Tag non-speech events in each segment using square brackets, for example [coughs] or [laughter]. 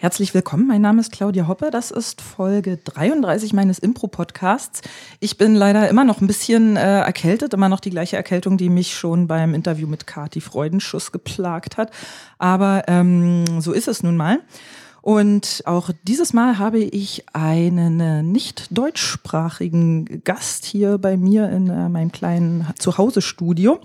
Herzlich willkommen, mein Name ist Claudia Hoppe. Das ist Folge 33 meines Impro-Podcasts. Ich bin leider immer noch ein bisschen äh, erkältet, immer noch die gleiche Erkältung, die mich schon beim Interview mit Kati Freudenschuss geplagt hat. Aber ähm, so ist es nun mal. Und auch dieses Mal habe ich einen äh, nicht deutschsprachigen Gast hier bei mir in uh, meinem kleinen Zuhause-Studio.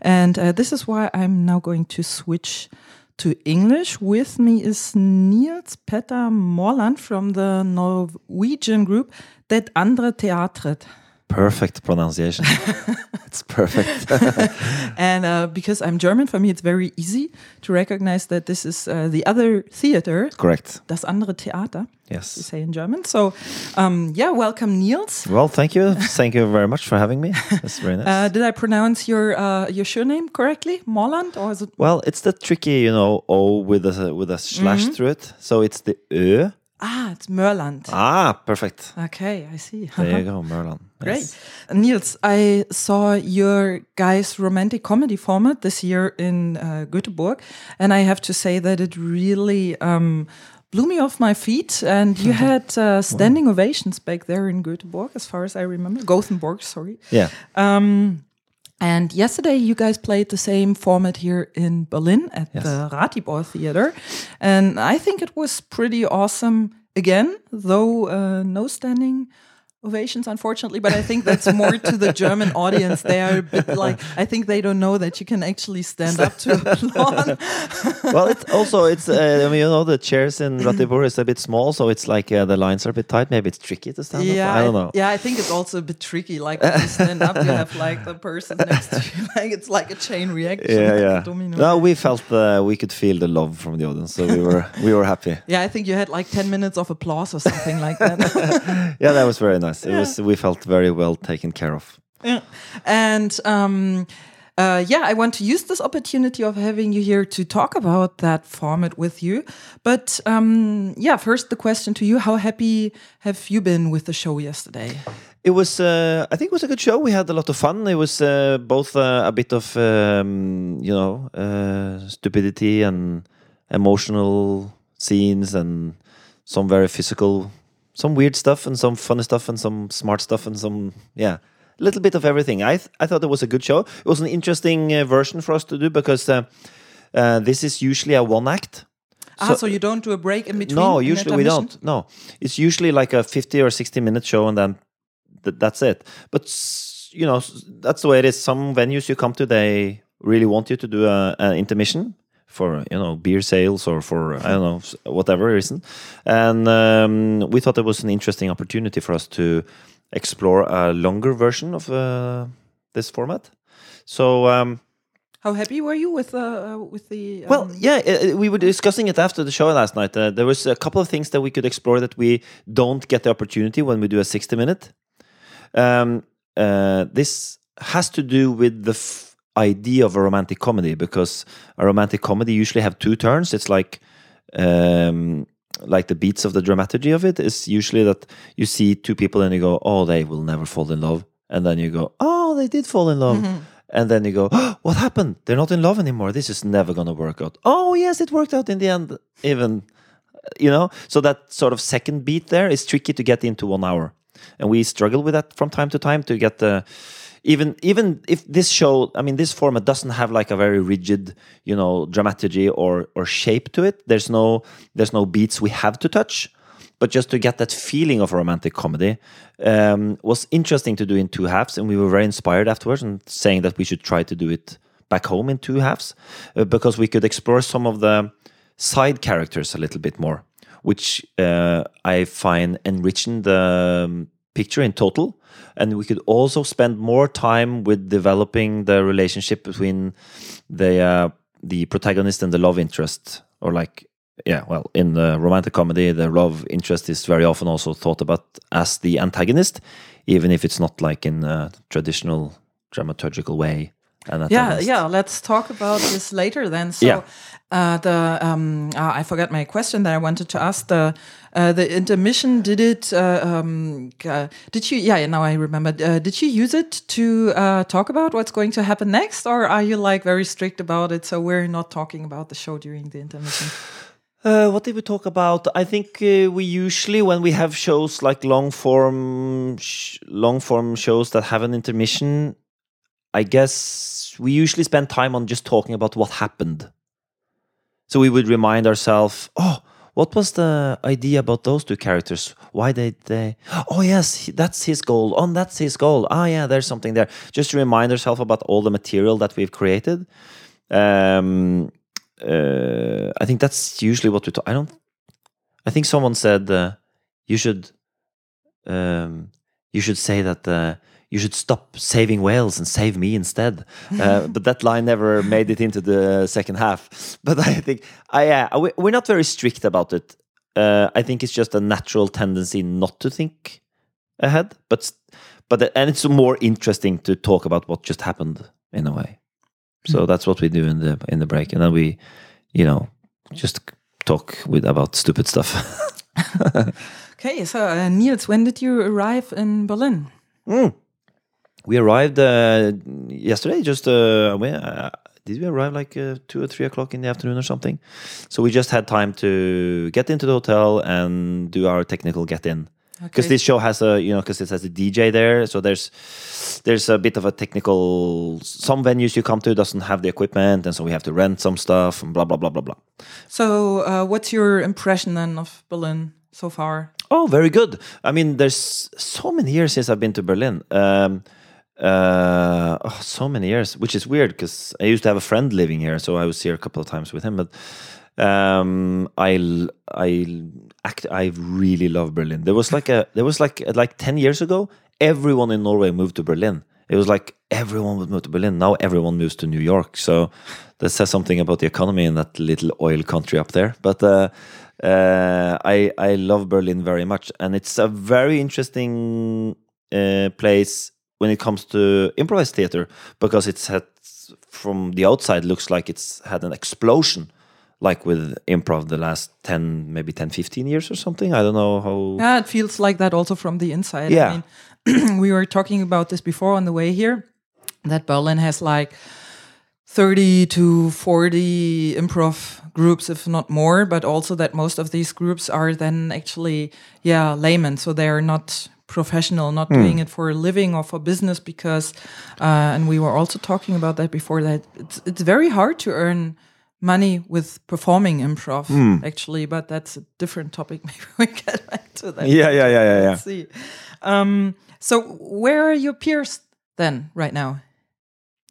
And uh, this is why I'm now going to switch to English. With me is Niels Petter Morland from the Norwegian group Det Andre Teatret. Perfect pronunciation. [laughs] it's perfect. [laughs] and uh, because I'm German, for me it's very easy to recognize that this is uh, the other theater. Correct. Das andere Theater. Yes. You say in German. So, um, yeah, welcome, Niels. Well, thank you. Thank you very much for having me. That's very [laughs] nice. Uh, did I pronounce your uh, your surname correctly, Morland, or is it? Well, it's the tricky, you know, O with a with a slash mm -hmm. through it. So it's the Ö Ah, it's Mørland. Ah, perfect. Okay, I see. [laughs] There you go, [laughs] Mørland. Great. Niels, I saw your guys' romantic comedy format this year in uh, Göteborg, and I have to say that it really um, blew me off my feet. And you [laughs] had uh, standing wow. ovations back there in Göteborg, as far as I remember. Gothenburg, sorry. Yeah. Um, and yesterday, you guys played the same format here in Berlin at yes. the Ratibor Theater. And I think it was pretty awesome again, though uh, no standing ovations, unfortunately. But I think that's more to the German audience. They are a bit like I think they don't know that you can actually stand up to applaud. [laughs] well, it's also it's uh, I mean you know the chairs in Ratibor is a bit small, so it's like uh, the lines are a bit tight. Maybe it's tricky to stand yeah, up. I don't know. Yeah, I think it's also a bit tricky. Like when you stand up, you have like the person next to you. [laughs] Like it's like a chain reaction. Yeah, like yeah. No, we felt uh, we could feel the love from the audience, so we were we were happy. [laughs] Yeah, I think you had like ten minutes of applause or something like that. yeah, that was very nice. It yeah. was we felt very well taken care of. Yeah. And um, uh, yeah, I want to use this opportunity of having you here to talk about that format with you. But um, yeah, first the question to you: How happy have you been with the show yesterday? It was, uh, I think, it was a good show. We had a lot of fun. It was uh, both uh, a bit of, um, you know, uh, stupidity and emotional scenes, and some very physical some weird stuff and some funny stuff and some smart stuff and some yeah a little bit of everything. I th i thought it was a good show. It was an interesting uh, version for us to do because uh, uh, this is usually a one act. Ah so, so, you don't do a break in between no usually we don't. No. It's usually like a 50 or 60 minute show and then th that's it. But you know that's the way it is. Some venues you come to they really want you to do an intermission for you know beer sales or for I don't know whatever reason, and um, we thought it was an interesting opportunity for us to explore a longer version of uh, this format. So. Um, how happy were you with uh, with the? Um... Well, yeah, uh, we were discussing it after the show last night. Uh, there was a couple of things that we could explore that we don't get the opportunity when we do a sixty minute. Um, uh, this has to do with the idea of a romantic comedy because a romantic comedy usually have two turns. It's like um, like the beats of the dramaturgy of it is usually that you see two people and you go, oh, they will never fall in love, and then you go, oh, they did fall in love. Mm -hmm. And then you go, oh, what happened? They're not in love anymore. This is never going to work out. Oh, yes, it worked out in the end. Even, you know, so that sort of second beat there is tricky to get into one hour. And we struggle with that from time to time to get the, even even if this show i mean this format doesn't have like a very rigid you know dramaturgy or or shape to it. There's no there's no beats we have to touch. But just to get that feeling of romantic comedy um, was interesting to do in two halves and we were very inspired afterwards and saying that we should try to do it back home in two halves uh, because we could explore some of the side characters a little bit more which uh, i find enriching the um, picture in total and we could also spend more time with developing the relationship between the uh, the protagonist and the love interest. Or like yeah well in the romantic comedy the love interest is very often also thought about as the antagonist even if it's not like in a traditional dramaturgical way yeah yeah let's talk about this later then. So yeah. uh, the um, uh, i forgot my question that i wanted to ask. The uh, the intermission did it uh, um, uh, did you yeah now i remember. Uh, did you use it to talk about what's going to happen next? Or are you like very strict about it so we're not talking about the show during the intermission? Uh, what did we talk about? I think uh, we usually, when we have shows like long form, sh- long form shows that have an intermission, I guess we usually spend time on just talking about what happened. So we would remind ourselves, oh, what was the idea about those two characters? Why did they? [gasps] Oh yes, that's his goal. Oh, that's his goal. Ah, yeah, there's something there. Just to remind ourselves about all the material that we've created. Um, uh, I think that's usually what we talk. I don't. I think someone said uh, you should. Um, you should say that uh, you should stop saving whales and save me instead. Uh, [laughs] but that line never made it into the second half. [laughs] But I think I uh, we- we're not very strict about it. Uh, I think it's just a natural tendency not to think ahead, but but uh, and it's more interesting to talk about what just happened in a way. So that's what we do in the in the break, and then we, you know, just talk with about stupid stuff. [laughs] Okay, so uh, Niels, when did you arrive in Berlin? Mm. We arrived uh, yesterday. Just uh, we, uh, did we arrive like uh, two or three o'clock in the afternoon or something? So we just had time to get into the hotel and do our technical get in. Because Okay. this show has a you know because it has a DJ there, so there's there's a bit of a technical. Some venues you come to doesn't have the equipment, and so we have to rent some stuff and blah blah blah blah blah. So, uh, what's your impression then of Berlin so far? Oh, very good. I mean, there's so many years since I've been to Berlin. Um, uh, oh, so many years, which is weird because I used to have a friend living here, so I was here a couple of times with him. But um, I I act I really love Berlin. There was like a there was like like ten years ago, everyone in Norway moved to Berlin. It was like everyone would move to Berlin. Now everyone moves to New York. So that says something about the economy in that little oil country up there. But uh, uh, I I love Berlin very much, and it's a very interesting uh, place when it comes to improvised theater because it's had from the outside looks like it's had an explosion like with improv the last 10 maybe 10 15 years or something i don't know how Yeah, it feels like that also from the inside. Yeah. I mean, [clears throat] we were talking about this before on the way here that Berlin has like 30 to 40 improv groups, if not more, but also that most of these groups are then actually, yeah, laymen. So they're not professional, not doing it for a living or for business because, uh, and we were also talking about that before that it's, it's very hard to earn money with performing improv actually, but that's a different topic. [laughs] Maybe we get back to that. yeah yeah yeah yeah yeah Let's see. Um, so where are your peers then right now?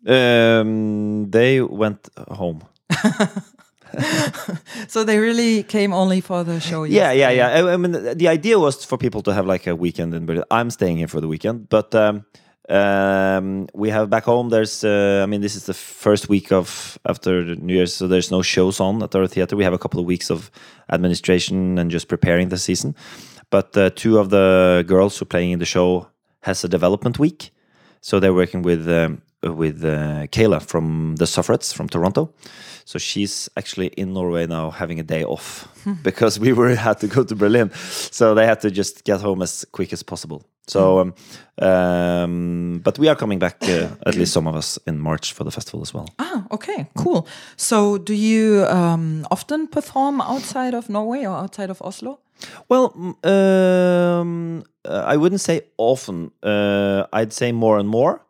um they went home [laughs] [laughs] So they really came only for the show. yeah yeah yesterday. yeah I, I mean the the idea was for people to have like a weekend in berlin i'm staying here for the weekend but um um we have back home there's uh, i mean this is the first week of after new year's so there's no shows on at our theater we have a couple of weeks of administration and just preparing the season but uh, two of the girls who are playing in the show has a development week so they're working with um, with uh, Kayla from the Sufferettes from Toronto. So she's actually in Norway now, having a day off [laughs] because we were had to go to Berlin. So they had to just get home as quick as possible. So, um, um, but we are coming back, uh, at least some of us, in March for the festival as well. Ah, okay, cool. So do you um, often perform outside of Norway or outside of Oslo? Well, um, uh, I wouldn't say often. Uh, I'd say more and more.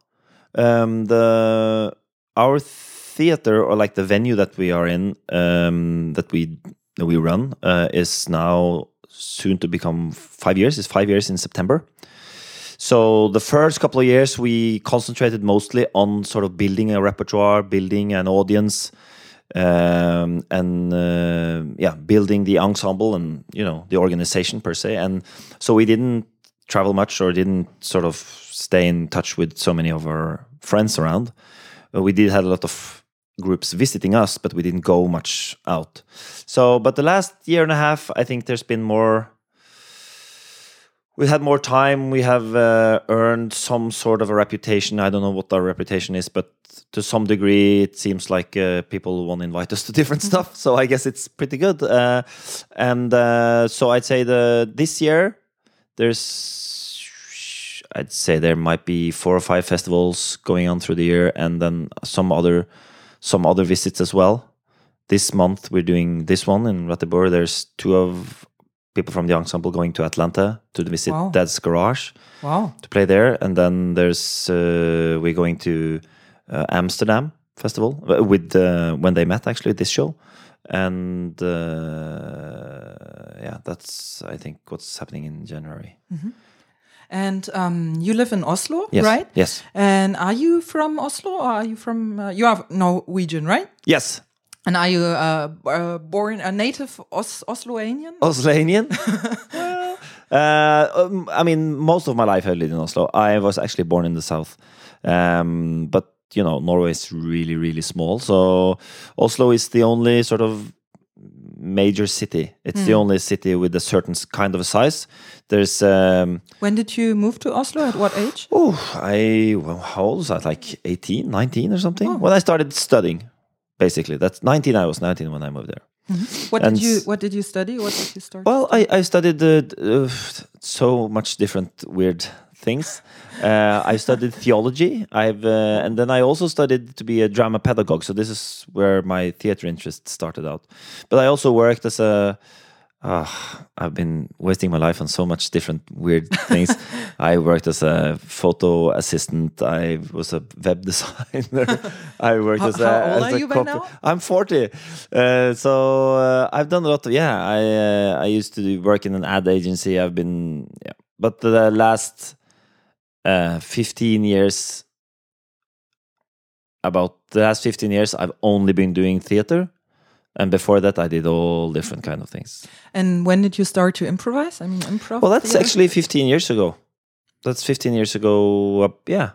Um, the our theater or like the venue that we are in, um, that we that we run, uh, is now soon to become five years. It's five years in September. So the first couple of years, we concentrated mostly on sort of building a repertoire, building an audience, um, and uh, yeah, building the ensemble and you know the organization per se. And so we didn't travel much or didn't sort of stay in touch with so many of our friends around. Uh, we did have a lot of groups visiting us, but we didn't go much out. So, but the last year and a half, I think there's been more we had more time. We have uh, earned some sort of a reputation. I don't know what our reputation is, but to some degree, it seems like uh, people want to invite us [laughs] to different stuff. So I guess it's pretty good. Uh, and uh, so I'd say the this year there's I'd say there might be four or five festivals going on through the year, and then some other some other visits as well. this month we're doing this one in Ratibor. There's two of people from the ensemble going to Atlanta to visit Wow. Dad's Garage Wow. to play there, and then there's uh, we're going to uh, Amsterdam festival uh, with uh, when they met actually this show, and uh, yeah, that's I think what's happening in January. And um, you live in Oslo, Yes, right? Yes, And are you from Oslo or are you from, uh, you are Norwegian, right? yes. And are you uh, uh, born a native Os- Osloanian? Oslanian. [laughs] well, uh, um, I mean, most of my life I lived in Oslo. I was actually born in the south, um, but you know, Norway is really, really small. So Oslo is the only sort of major city. It's the only city with a certain kind of a size. There's um, When did you move to Oslo? At what age? oh, I well, how old was I? Like 18, 19 or something. When I started studying, basically. That's 19. I was 19 when I moved there. What And did you What did you study? What did you start? Well, I, I studied uh, uh, so much different weird things. Uh, I studied theology. I've uh, and then I also studied to be a drama pedagogue. So this is where my theater interest started out. But I also worked as a. Uh, I've been wasting my life on so much different weird things. [laughs] I worked as a photo assistant. I was a web [laughs] designer. I worked How- as a. how old as are you by now? I'm 40. Uh, so uh, I've done a lot of yeah. I uh, I used to work in an ad agency. I've been yeah, but the last uh, 15 years, about the last 15 years, I've only been doing theater, and before that, I did all different kind of things. and when did you start to improvise? I mean, improv. Well, that's theater? actually 15 years ago. That's 15 years ago. Uh, yeah,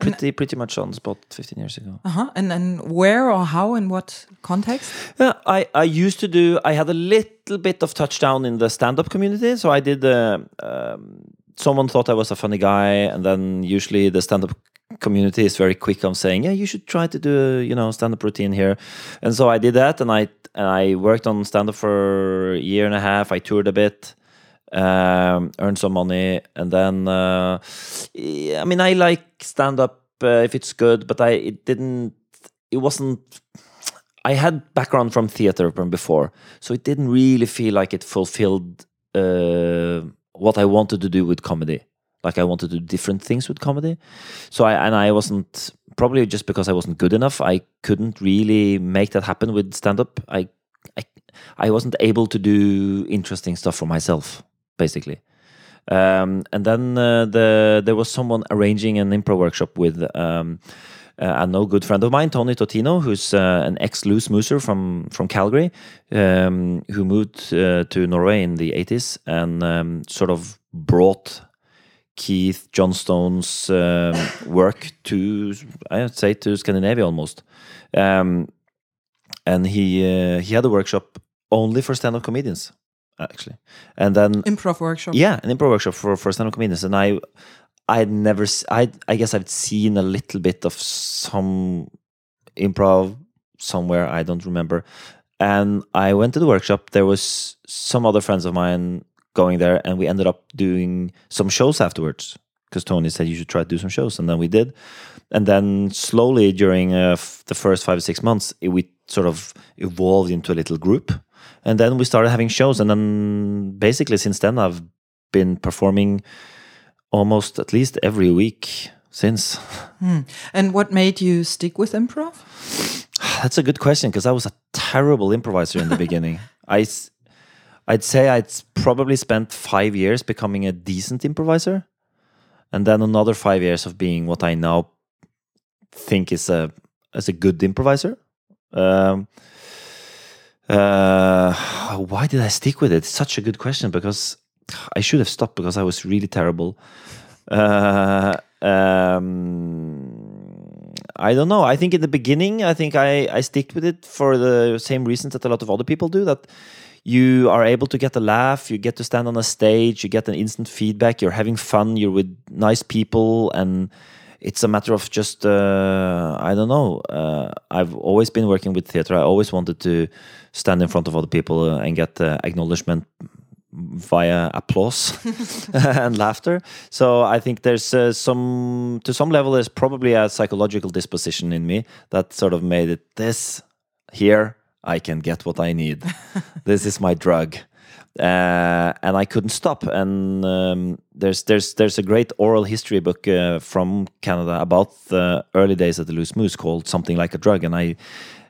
pretty pretty much on the spot. 15 years ago. Uh huh. And and where or how in what context? Yeah, I, I used to do. I had a little bit of touchdown in the stand-up community, so I did. Uh, um, someone thought I was a funny guy, and then usually the stand-up community is very quick on saying, "Yeah, you should try to do a you know stand-up routine here," and so I did that, and I and I worked on stand-up for a year and a half. I toured a bit. Um, earned some money, and then uh, I mean, I like stand-up uh, if it's good, but I it didn't. It wasn't I had background from theater from before, so it didn't really feel like it fulfilled uh, what I wanted to do with comedy. Like I wanted to do different things with comedy. So I and I wasn't probably just because I wasn't good enough. I couldn't really make that happen with stand up. I, I I wasn't able to do interesting stuff for myself, basically. Um, and then uh, the there was someone arranging an improv workshop with um, uh, a no good friend of mine, Tony Totino, who's uh, an ex loose mooser from from Calgary, um, who moved uh, to Norway in the 80s and um, sort of brought Keith Johnstone's um, work to I would say to Scandinavia almost. Um, and he uh, he had a workshop only for stand up comedians actually, and then Improv workshop. yeah, an improv workshop for for stand up comedians, and I I had never I I guess I've seen a little bit of some improv somewhere I don't remember, and I went to the workshop. There was some other friends of mine going there, and we ended up doing some shows afterwards because Tony said you should try to do some shows, and then we did. And then slowly during uh, the first five or six months, it, we sort of evolved into a little group, and then we started having shows. And then basically since then, I've been performing almost at least every week since. And what made you stick with improv? [sighs] That's a good question because I was a terrible improviser in the beginning. [laughs] I, I'd say I'd probably spent five years becoming a decent improviser, and then another five years of being what I now think is a as a good improviser. Um, uh, why did I stick with it? Such a good question because I should have stopped because I was really terrible. Uh, um, I don't know. I think in the beginning, I think I I stick with it for the same reasons that a lot of other people do. That you are able to get a laugh, you get to stand on a stage, you get an instant feedback, you're having fun, you're with nice people, and it's a matter of just uh, I don't know. Uh, I've always been working with theater. I always wanted to stand in front of other people uh, and get uh, acknowledgement via applause [laughs] and laughter. So I think there's uh, some, to some level, there's probably a psychological disposition in me that sort of made it this here. I can get what I need. [laughs] this is my drug. Uh, and I couldn't stop. And um, there's there's there's a great oral history book uh, from Canada about the early days of the Loose Moose called something like a drug. And I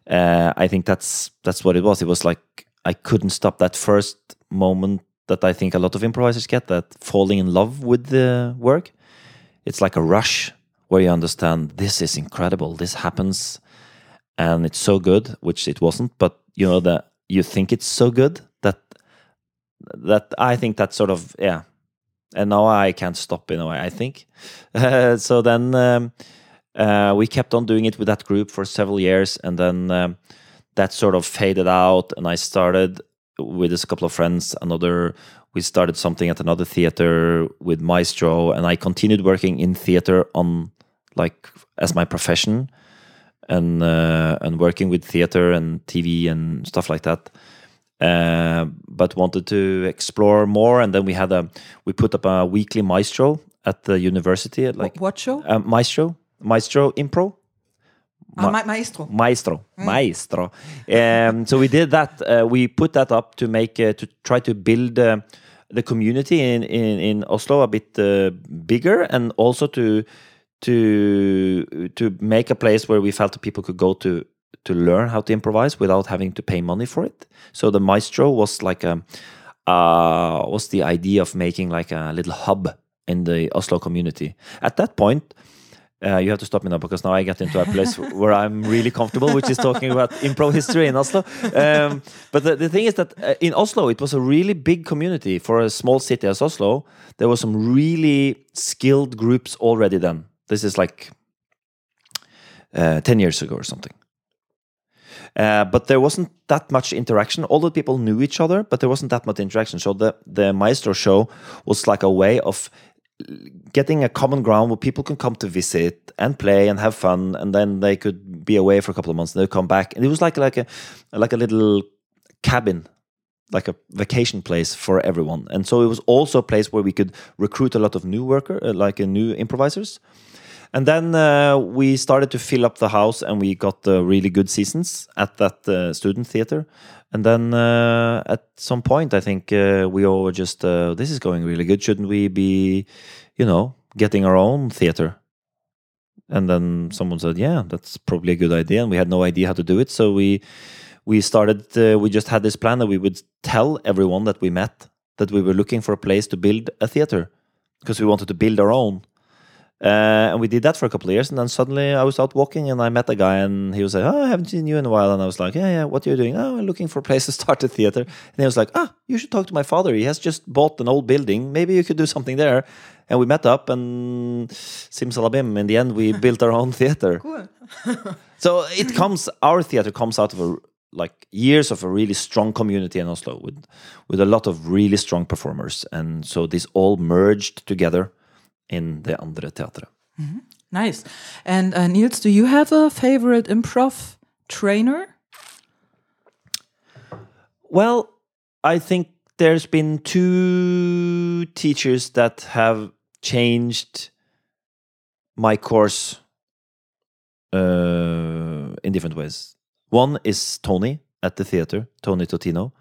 uh, I think that's that's what it was. It was like I couldn't stop that first moment that I think a lot of improvisers get that falling in love with the work. It's like a rush where you understand this is incredible. This happens and it's so good, which it wasn't, but you know that you think it's so good that that I think that sort of yeah. And now I can't stop in a way. I think [laughs] so. Then um, uh, we kept on doing it with that group for several years, and then um, that sort of faded out. And I started with just a couple of friends another. We started something at another theater with Maestro, and I continued working in theater on like as my profession and uh, and working with theater and TV and stuff like that. Uh, but wanted to explore more, and then we had a we put up a weekly maestro at the university. At like what show? Uh, maestro, maestro impro. Ma- ah, maestro. Maestro, mm. maestro. Um, so we did that. Uh, we put that up to make uh, to try to build uh, the community in, in in Oslo a bit uh, bigger, and also to to to make a place where we felt that people could go to to learn how to improvise without having to pay money for it. So the maestro was like a uh, was the idea of making like a little hub in the Oslo community. At that point, uh, you have to stop me now because now I get into a place [laughs] where I'm really comfortable, which is talking about [laughs] improv history in Oslo. Um, but the, the thing is that uh, in Oslo, it was a really big community for a small city as Oslo. There were some really skilled groups already then. This is like uh, 10 years ago or something. Uh, but there wasn't that much interaction. All the people knew each other, but there wasn't that much interaction. So the, the Maestro show was like a way of getting a common ground where people can come to visit and play and have fun, and then they could be away for a couple of months and they come back. And it was like like a like a little cabin like a vacation place for everyone. And so it was also a place where we could recruit a lot of new worker, uh, like uh, new improvisers. And then uh, we started to fill up the house, and we got uh, really good seasons at that uh, student theater. And then uh, at some point, I think uh, we all were just, uh, this is going really good. Shouldn't we be, you know, getting our own theater? And then someone said, yeah, that's probably a good idea. And we had no idea how to do it. So we we started, we just had this plan that we would tell everyone that we met that we were looking for a place to build a theater because we wanted to build our own. Uh, and we did that for a couple of years, and then suddenly I was out walking, and I met a guy, and he was like, "Oh, I haven't seen you in a while." And I was like, "Yeah, yeah, what are you doing?" "Oh, I'm looking for a place to start a theater." And he was like, "Ah, you should talk to my father. He has just bought an old building. Maybe you could do something there." And we met up, and simsalabim, in the end, we [laughs] built our own theater. Cool. [laughs] so it comes, our theater comes out of a like years of a really strong community in Oslo with with a lot of really strong performers, and so this all merged together in det andre teatret. Mm -hmm. Nice. And uh, Niels, do you have a favorite improv trainer? Well, I think there's been two teachers that have changed my course uh, in different ways. One is Tony at the theater, Tony Totino,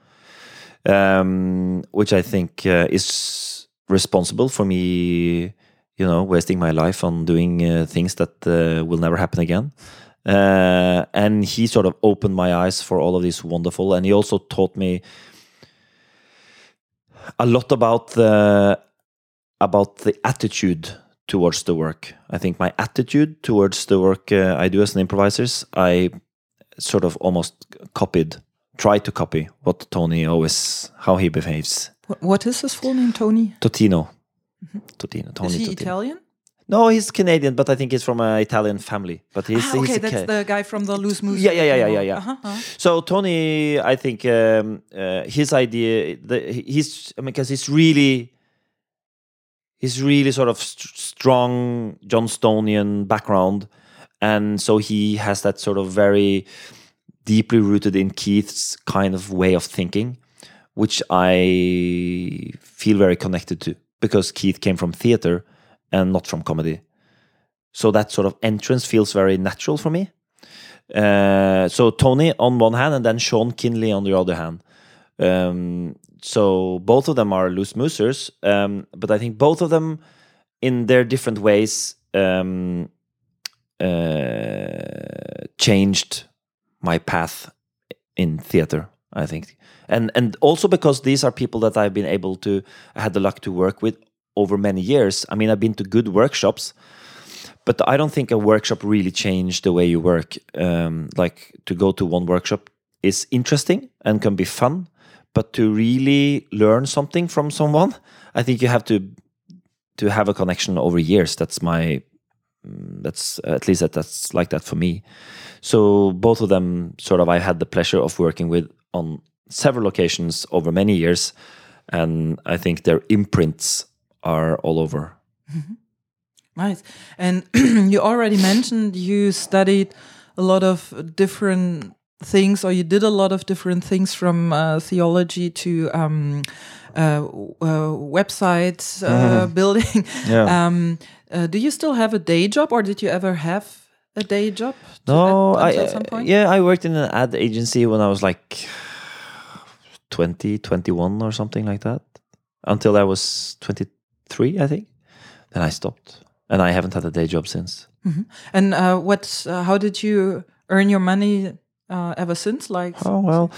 um, which I think uh, is responsible for me you know, wasting my life on doing uh, things that uh, will never happen again. Uh, and he sort of opened my eyes for all of this wonderful. And he also taught me a lot about the about the attitude towards the work. I think my attitude towards the work uh, I do as an improviser, I sort of almost copied, tried to copy what Tony always how he behaves. What is his full name, Tony? Totino. Mm-hmm. Totino. Tony Is he Totino. Italian? No, he's Canadian, but I think he's from an Italian family. But he's ah, okay. He's that's the guy from the Loose Moose. Yeah, yeah, yeah, yeah, yeah. yeah. Uh-huh, uh-huh. So Tony, I think um, uh, his idea, the, he's I mean, because he's really, he's really sort of st- strong Johnstonian background, and so he has that sort of very deeply rooted in Keith's kind of way of thinking, which I feel very connected to because Keith came from theater and not from comedy. So that sort of entrance feels very natural for me. Uh, so Tony on one hand, and then Shawn Kinley on the other hand. Um, so both of them are loose moosers, um, but I think both of them, in their different ways, um, uh, changed my path in theater. I think, and and also because these are people that I've been able to, I had the luck to work with over many years. I mean, I've been to good workshops, but I don't think a workshop really changed the way you work. Um, like to go to one workshop is interesting and can be fun, but to really learn something from someone, I think you have to to have a connection over years. That's my mm, that's at least that that's like that for me. So both of them sort of I had the pleasure of working with on several locations over many years, and I think their imprints are all over. Mm-hmm. Nice. And [clears throat] you already mentioned you studied a lot of different things, or you did a lot of different things from uh, theology to um, uh, uh, website uh, mm-hmm. [laughs] building. Yeah. Um, uh, do you still have a day job, or did you ever have a day job? No, at, I yeah, I worked in an ad agency when I was like 20, 21 or something like that, until I was 23, I think. Then I stopped and I haven't had a day job since. Mm -hmm. And uh, what? Uh, how did you earn your money uh, ever since? Like, oh well,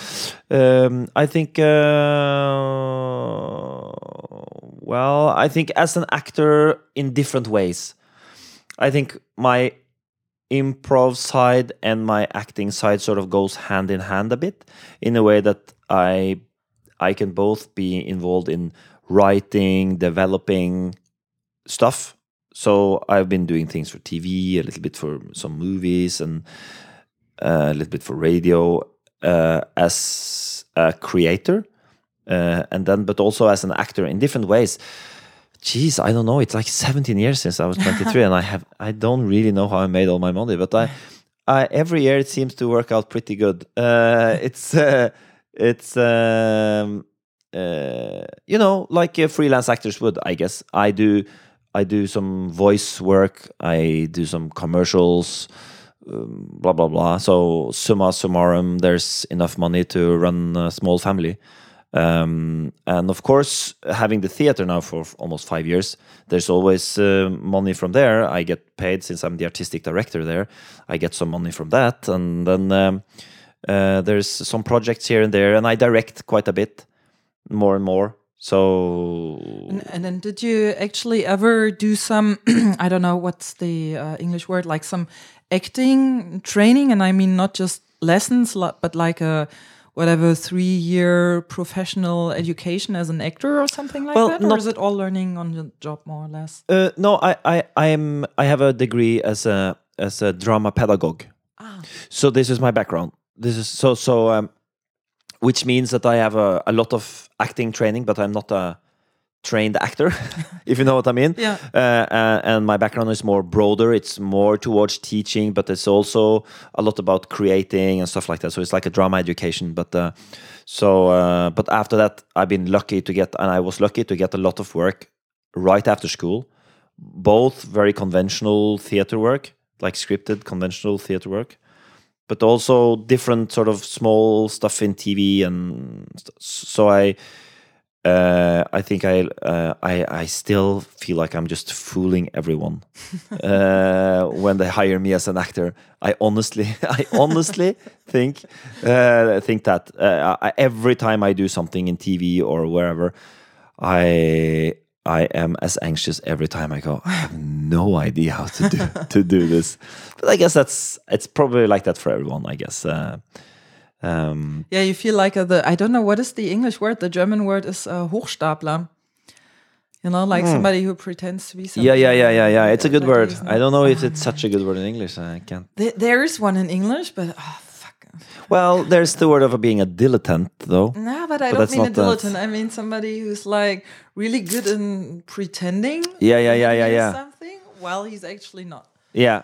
um, I think. Uh, well, I think as an actor in different ways. I think my improv side and my acting side sort of goes hand in hand a bit in a way that I I can both be involved in writing, developing stuff so I've been doing things for TV, a little bit for some movies, and uh, a little bit for radio uh, as a creator, uh, and then but also as an actor in different ways. Jeez, I don't know. It's like 17 years since I was 23, [laughs] and I have I don't really know how I made all my money, but I, I every year it seems to work out pretty good. Uh, [laughs] it's uh, it's. Um, uh, you know, like freelance actors would, I guess. I do I do some voice work. I do some commercials. Um, blah blah blah. So summa summarum, there's enough money to run a small family. Um, and of course, having the theater now for almost five years, there's always uh, money from there. I get paid since I'm the artistic director there. I get some money from that, and then um, uh, there's some projects here and there, and I direct quite a bit, more and more. So. And, and, then, did you actually ever do some? [clears throat] I don't know what's the uh, English word, like some acting training, and I mean not just lessons, but like a whatever three-year professional education as an actor or something like well, that, or is it all learning on the job more or less? Uh, no, I, I, I am. I have a degree as a as a drama pedagogue. Ah. So this is my background. This is so so. Um, which means that I have a, a lot of acting training, but I'm not a trained actor, [laughs] if you know what I mean. Yeah. Uh, uh, and my background is more broader. It's more towards teaching, but it's also a lot about creating and stuff like that. So it's like a drama education. But uh, so, uh, but after that, I've been lucky to get, and I was lucky to get a lot of work right after school, both very conventional theater work, like scripted conventional theater work, but also different sort of small stuff in TV, and so I. Uh, I think I, uh, I I still feel like I'm just fooling everyone [laughs] uh, when they hire me as an actor. I honestly, [laughs] I honestly think uh, think that uh, I, every time I do something in TV or wherever, I I am as anxious every time I go. I have no idea how to do [laughs] to do this, but I guess that's it's probably like that for everyone. I guess. Uh, um, yeah, you feel like the I don't know what is the English word. The German word is uh, Hochstapler. You know, like mm. somebody who pretends to be something. Yeah, yeah, yeah, yeah, yeah. It's a good word. I don't know if it's such a good word in English. I can't. There, there is one in English, but oh, fuck. well, there's the word of being a dilettante, though. No, but I but don't mean a dilettante. That. I mean somebody who's like really good in pretending. Yeah, yeah, yeah, yeah, yeah. Something while he's actually not. Yeah.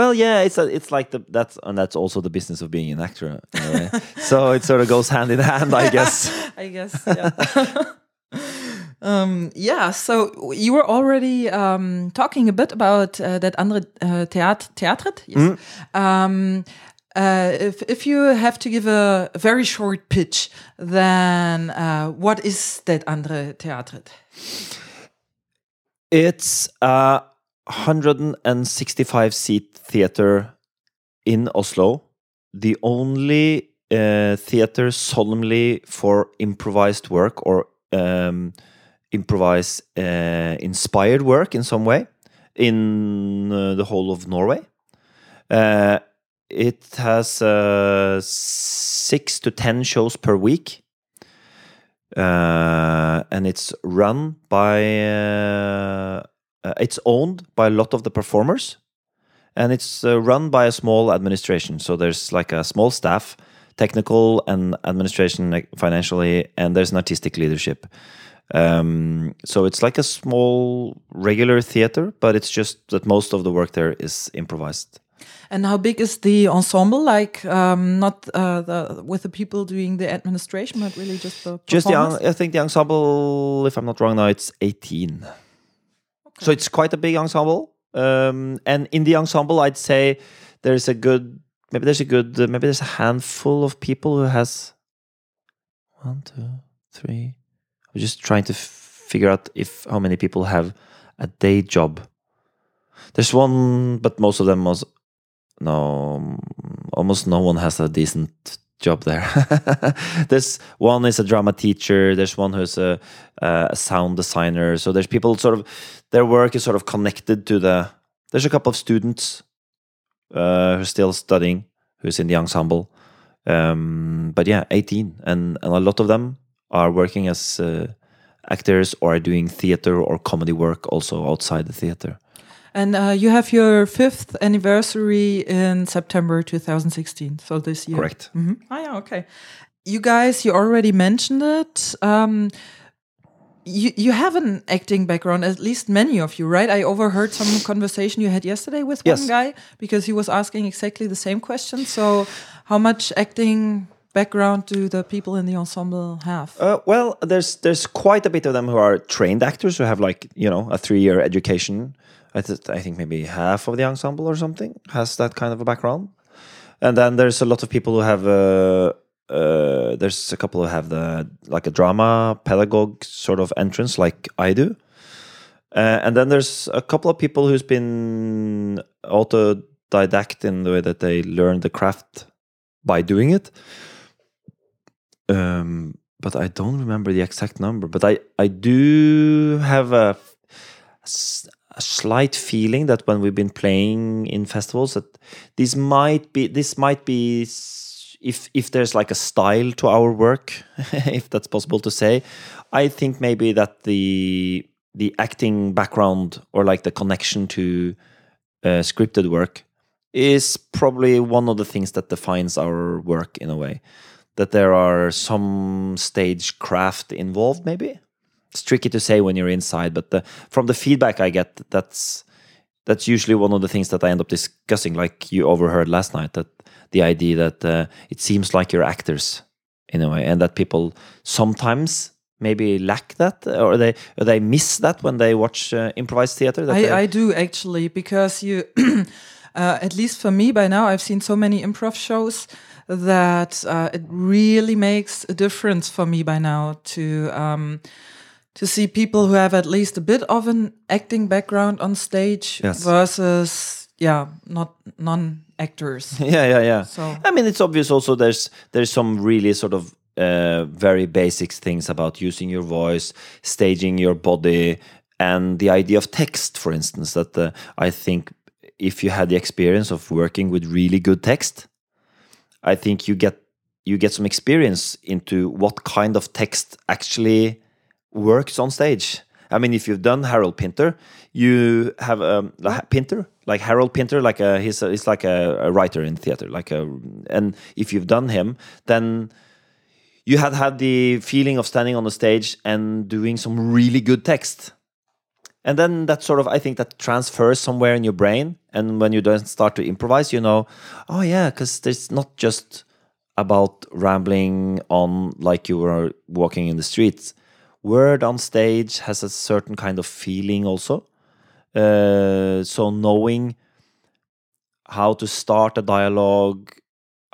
Well, yeah, it's a, it's like the that's and that's also the business of being an actor. so it sort of goes hand in hand, I guess. [laughs] I guess, yeah. [laughs] Um, yeah, so you were already um, talking a bit about uh, that andere uh, Theat Theatret. Yes. Um, uh, if if you have to give a very short pitch, then uh, what is that andere Theatret? It's a 165 seat theater in Oslo, the only uh, theater solemnly for improvised work or um, improvised uh, inspired work in some way in uh, the whole of Norway. Uh, it has uh, six to ten shows per week. Uh, and it's run by uh, it's owned by a lot of the performers and it's uh, run by a small administration. So there's like a small staff technical and administration like, financially and there's an artistic leadership. Um, so it's like a small regular theater but it's just that most of the work there is improvised. And how big is the ensemble? Like, um, not uh, the with the people doing the administration, but really just the just the i think the ensemble if i'm not wrong now it's 18 so it's quite a big ensemble. Um, and in the ensemble i'd say there's a good maybe there's a good uh, maybe there's a handful of people who has one two three. I'm just trying to f- figure out if how many people have a day job. There's one but most of them was no almost no one has a decent job there. [laughs] There's one is a drama teacher. There's one who's a, a sound designer. So there's people sort of their work is sort of connected to the there's a couple of students uh, who's still studying who's in the ensemble um, but yeah 18 and, and a lot of them are working as uh, actors or are doing theater or comedy work also outside the theater And uh, you have your fifth anniversary in September 2016, so this year. correct Mhm. Ah, yeah, okay. You guys, you already mentioned it. Um, you you have an acting background, at least many of you, right? I overheard some conversation you had yesterday with Yes. one guy because he was asking exactly the same question. So, how much acting background do the people in the ensemble have? Uh, well, there's there's quite a bit of them who are trained actors who have like you know a three year education. I, th- I think maybe half of the ensemble or something has that kind of a background, and then there's a lot of people who have. Uh, uh, there's a couple who have the like a drama pedagogue sort of entrance, like I do, uh, and then there's a couple of people who's been autodidact in the way that they learn the craft by doing it um, but I don't remember the exact number. But I I do have a, a slight feeling that when we've been playing in festivals, that this might be this might be if if there's like a style to our work, [laughs] if that's possible to say. I think maybe that the the acting background or like the connection to uh, scripted work is probably one of the things that defines our work in a way that there are some stage craft involved maybe it's tricky to say when you're inside but the, from the feedback i get that's that's usually one of the things that i end up discussing like you overheard last night that the idea that uh, it seems like you're actors in a way and that people sometimes maybe lack that or they or they miss that when they watch uh, improvised theater that I, I do actually because you, [clears throat] uh, at least for me by now, I've seen so many improv shows that uh, it really makes a difference for me by now to um, to see people who have at least a bit of an acting background on stage Yes. versus yeah, not non actors. [laughs] yeah yeah yeah So I mean, it's obvious. Also, there's there's some really sort of uh, very basic things about using your voice, staging your body, and the idea of text, for instance. That uh, I think if you had the experience of working with really good text, I think you get you get some experience into what kind of text actually works on stage. I mean, if you've done Harold Pinter, you have um, like Pinter, like Harold Pinter, like a, he's a, he's like a, a writer in theater, like a, and if you've done him, then you had had the feeling of standing on the stage and doing some really good text. And then that sort of, I think that transfers somewhere in your brain. And when you then start to improvise, you know, oh yeah, because there's not just about rambling on like you were walking in the streets. Word on stage has a certain kind of feeling also. Uh, so knowing how to start a dialogue,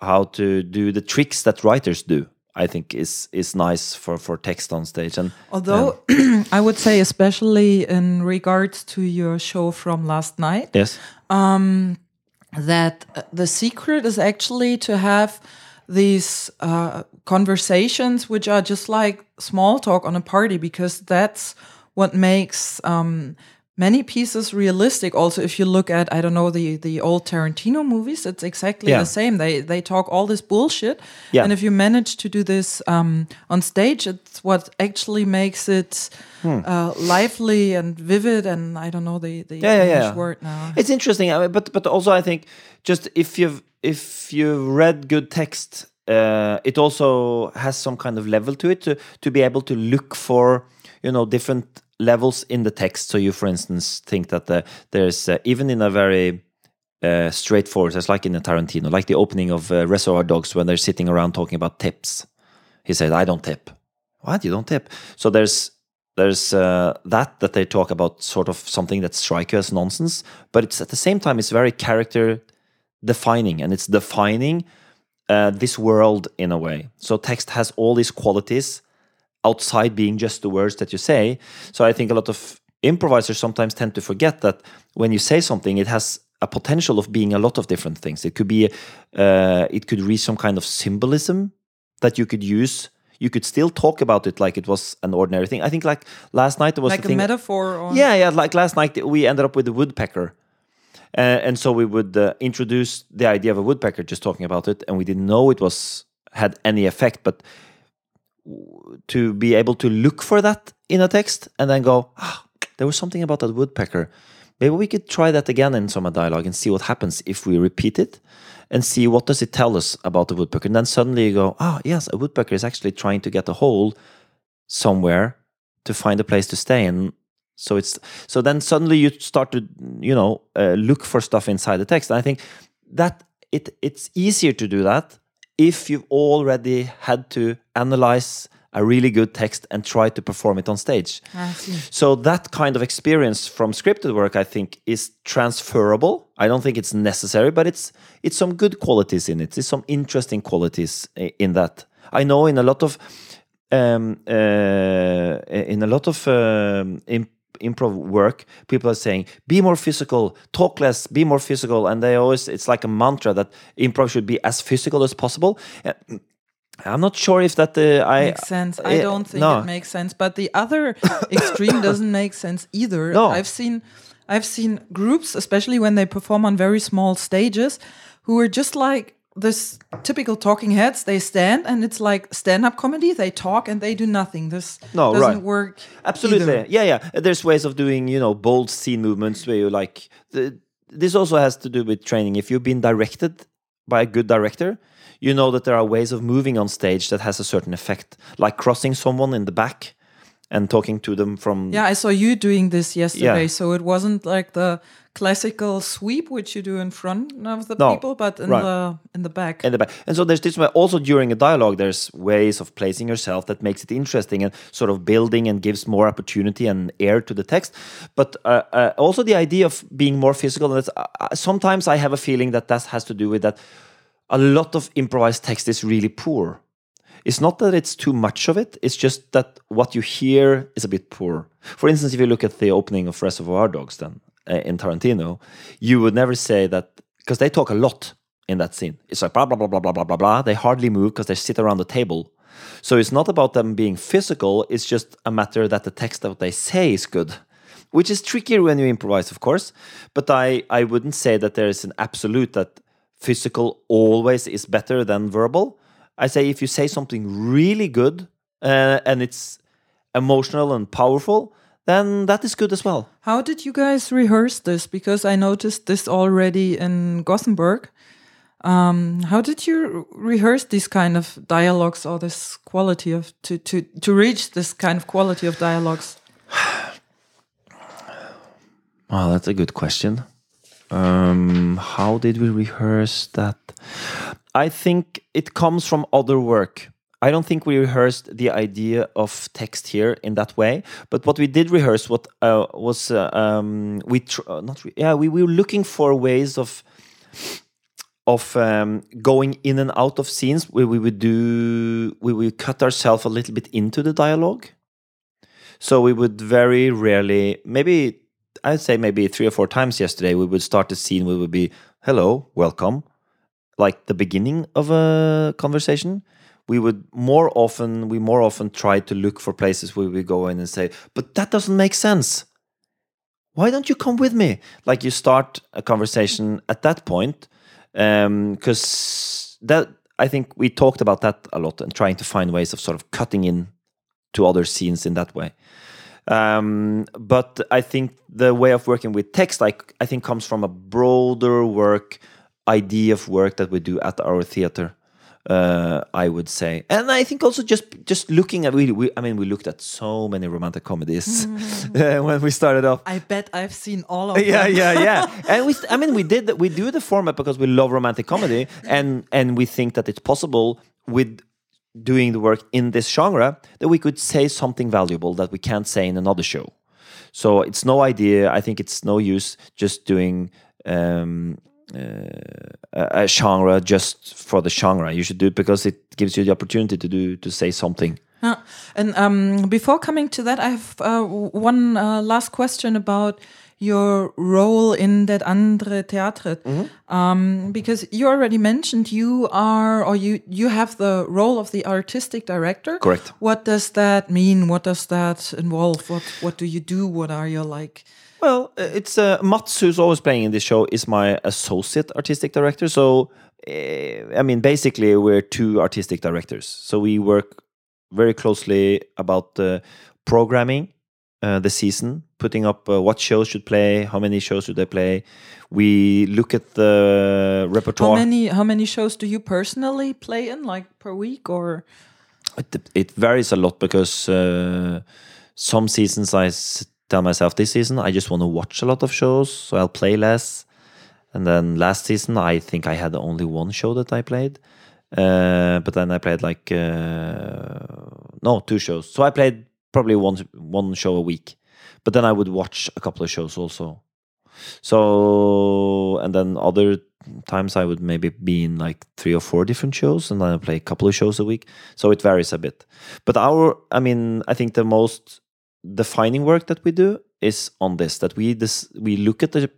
how to do the tricks that writers do, I think is is nice for for text on stage. And Although [clears throat] I would say, especially in regards to your show from last night, yes, that uh, the secret is actually to have these uh, conversations which are just like small talk on a party because that's what makes um, many pieces realistic also if you look at i don't know the the old tarantino movies it's exactly Yeah. the same they they talk all this bullshit Yeah. and if you manage to do this um, on stage it's what actually makes it Hmm. uh, lively and vivid and i don't know the the yeah, English yeah. word now It's interesting, I mean, but but also I think just if you've if you've read good text, uh, it also has some kind of level to it to to be able to look for you know different levels in the text. So you, for instance, think that the, there's uh, even in a very uh, straightforward, it's like in a Tarantino, like the opening of uh, Reservoir Dogs when they're sitting around talking about tips. He said, "I don't tip." What? You don't tip? So there's there's uh, that that they talk about sort of something that strike you as nonsense, but it's at the same time it's very character defining and it's defining uh, this world in a way. So text has all these qualities outside being just the words that you say. So I think a lot of improvisers sometimes tend to forget that when you say something, it has a potential of being a lot of different things. It could be, uh, it could reach some kind of symbolism that you could use. You could still talk about it like it was an ordinary thing. I think like last night there was like a thing. metaphor or Yeah, yeah. Like last night, we ended up with the woodpecker. Uh, and so we would uh, introduce the idea of a woodpecker, just talking about it, and we didn't know it was had any effect. But to be able to look for that in a text and then go, ah, there was something about that woodpecker. Maybe we could try that again in some dialogue and see what happens if we repeat it, and see what does it tell us about the woodpecker. And then suddenly you go, ah, yes, a woodpecker is actually trying to get a hole somewhere to find a place to stay and so it's so then suddenly you start to you know uh, look for stuff inside the text and i think that it it's easier to do that if you've already had to analyze a really good text and try to perform it on stage. So that kind of experience from scripted work i think is transferable. I don't think it's necessary but it's it's some good qualities in it. It's some interesting qualities in that. I know in a lot of um, uh, in a lot of um, imp- improv work, people are saying, "Be more physical, talk less, be more physical," and they always it's like a mantra that improv should be as physical as possible. Uh, I'm not sure if that uh, I makes sense. I uh, don't think no. it makes sense. But the other [laughs] extreme doesn't make sense either. No. I've seen I've seen groups, especially when they perform on very small stages, who are just like this typical talking heads. They stand and it's like stand-up comedy. They talk and they do nothing. This No, doesn't right. work. Absolutely. either. Yeah, yeah. There's ways of doing, you know, bold scene movements where you like. The, this also has to do with training. If you've been directed by a good director, you know that there are ways of moving on stage that has a certain effect, like crossing someone in the back and talking to them from. Yeah, I saw you doing this yesterday. Yeah. So it wasn't like the classical sweep which you do in front of the No, people, but in right. the in the back. in the back. And so there's this way also during a dialogue, there's ways of placing yourself that makes it interesting and sort of building and gives more opportunity and air to the text. But uh, uh, also the idea of being more physical. And that's, uh, uh, sometimes I have a feeling that that has to do with that a lot of improvised text is really poor. It's not that it's too much of it, it's just that what you hear is a bit poor. For instance, if you look at the opening of Reservoir Dogs, then uh, in Tarantino, you would never say that because they talk a lot in that scene. It's like blah, blah, blah, blah, blah, blah, blah, blah. They hardly move because they sit around the table. So it's not about them being physical, it's just a matter that the text that they say is good. Which is trickier when you improvise, of course. But I, I wouldn't say that there is an absolute that physical always is better than verbal. I say if you say something really good uh, and it's emotional and powerful, then that is good as well. How did you guys rehearse this? Because I noticed this already in Gothenburg. Um, how did you rehearse these kind of dialogues or this quality of to to to reach this kind of quality of dialogues? [sighs] Oh, that's a good question. Um, how did we rehearse that? I think it comes from other work. I don't think we rehearsed the idea of text here in that way. But what we did rehearse what uh, was uh, um, we uh, not yeah we, we were looking for ways of of um, going in and out of scenes where we would do we would cut ourselves a little bit into the dialogue. So we would very rarely, maybe I'd say maybe three or four times yesterday, we would start the scene. We would be hello, welcome, like the beginning of a conversation. We would more often we more often try to look for places where we go in and say, but that doesn't make sense. Why don't you come with me? Like you start a conversation at that point because um, that I think we talked about that a lot and trying to find ways of sort of cutting in to other scenes in that way. Um, but I think the way of working with text, like I think, comes from a broader work idea of work that we do at our theater uh, I would say, and I think also just just looking at we, we I mean we looked at so many romantic comedies [laughs] [laughs] when we started off. I bet I've seen all of [laughs] yeah, them. Yeah, yeah, yeah. and we I mean we did we do the format because we love romantic comedy and and we think that it's possible with doing the work in this genre that we could say something valuable that we can't say in another show. So it's no idea. I think it's no use just doing um, uh, a genre just for the genre. You should do it because it gives you the opportunity to do to say something. Yeah. And um, before coming to that, I have uh, one uh, last question about your role in that andere Theatre, mm -hmm. um, because you already mentioned you are or you you have the role of the artistic director. Correct. What does that mean? What does that involve? What what do you do? What are your like? Well, uh, it's uh, Mats who's always playing in this show is my associate artistic director. So, uh, I mean, basically, we're two artistic directors. So we work very closely about the programming, uh, the season, putting up uh, what shows should play, how many shows should they play. We look at the repertoire. How many how many shows do you personally play in, like per week, or? It, it varies a lot because uh, some seasons I tell myself this season I just want to watch a lot of shows, so I'll play less. And then last season I think I had only one show that I played, uh, but then I played like uh, no two shows. So I played probably one one show a week, but then I would watch a couple of shows also. So and then other times I would maybe be in like three or four different shows, and then I play a couple of shows a week. So it varies a bit. But our, I mean, I think the most defining work that we do is on this that we this we look at the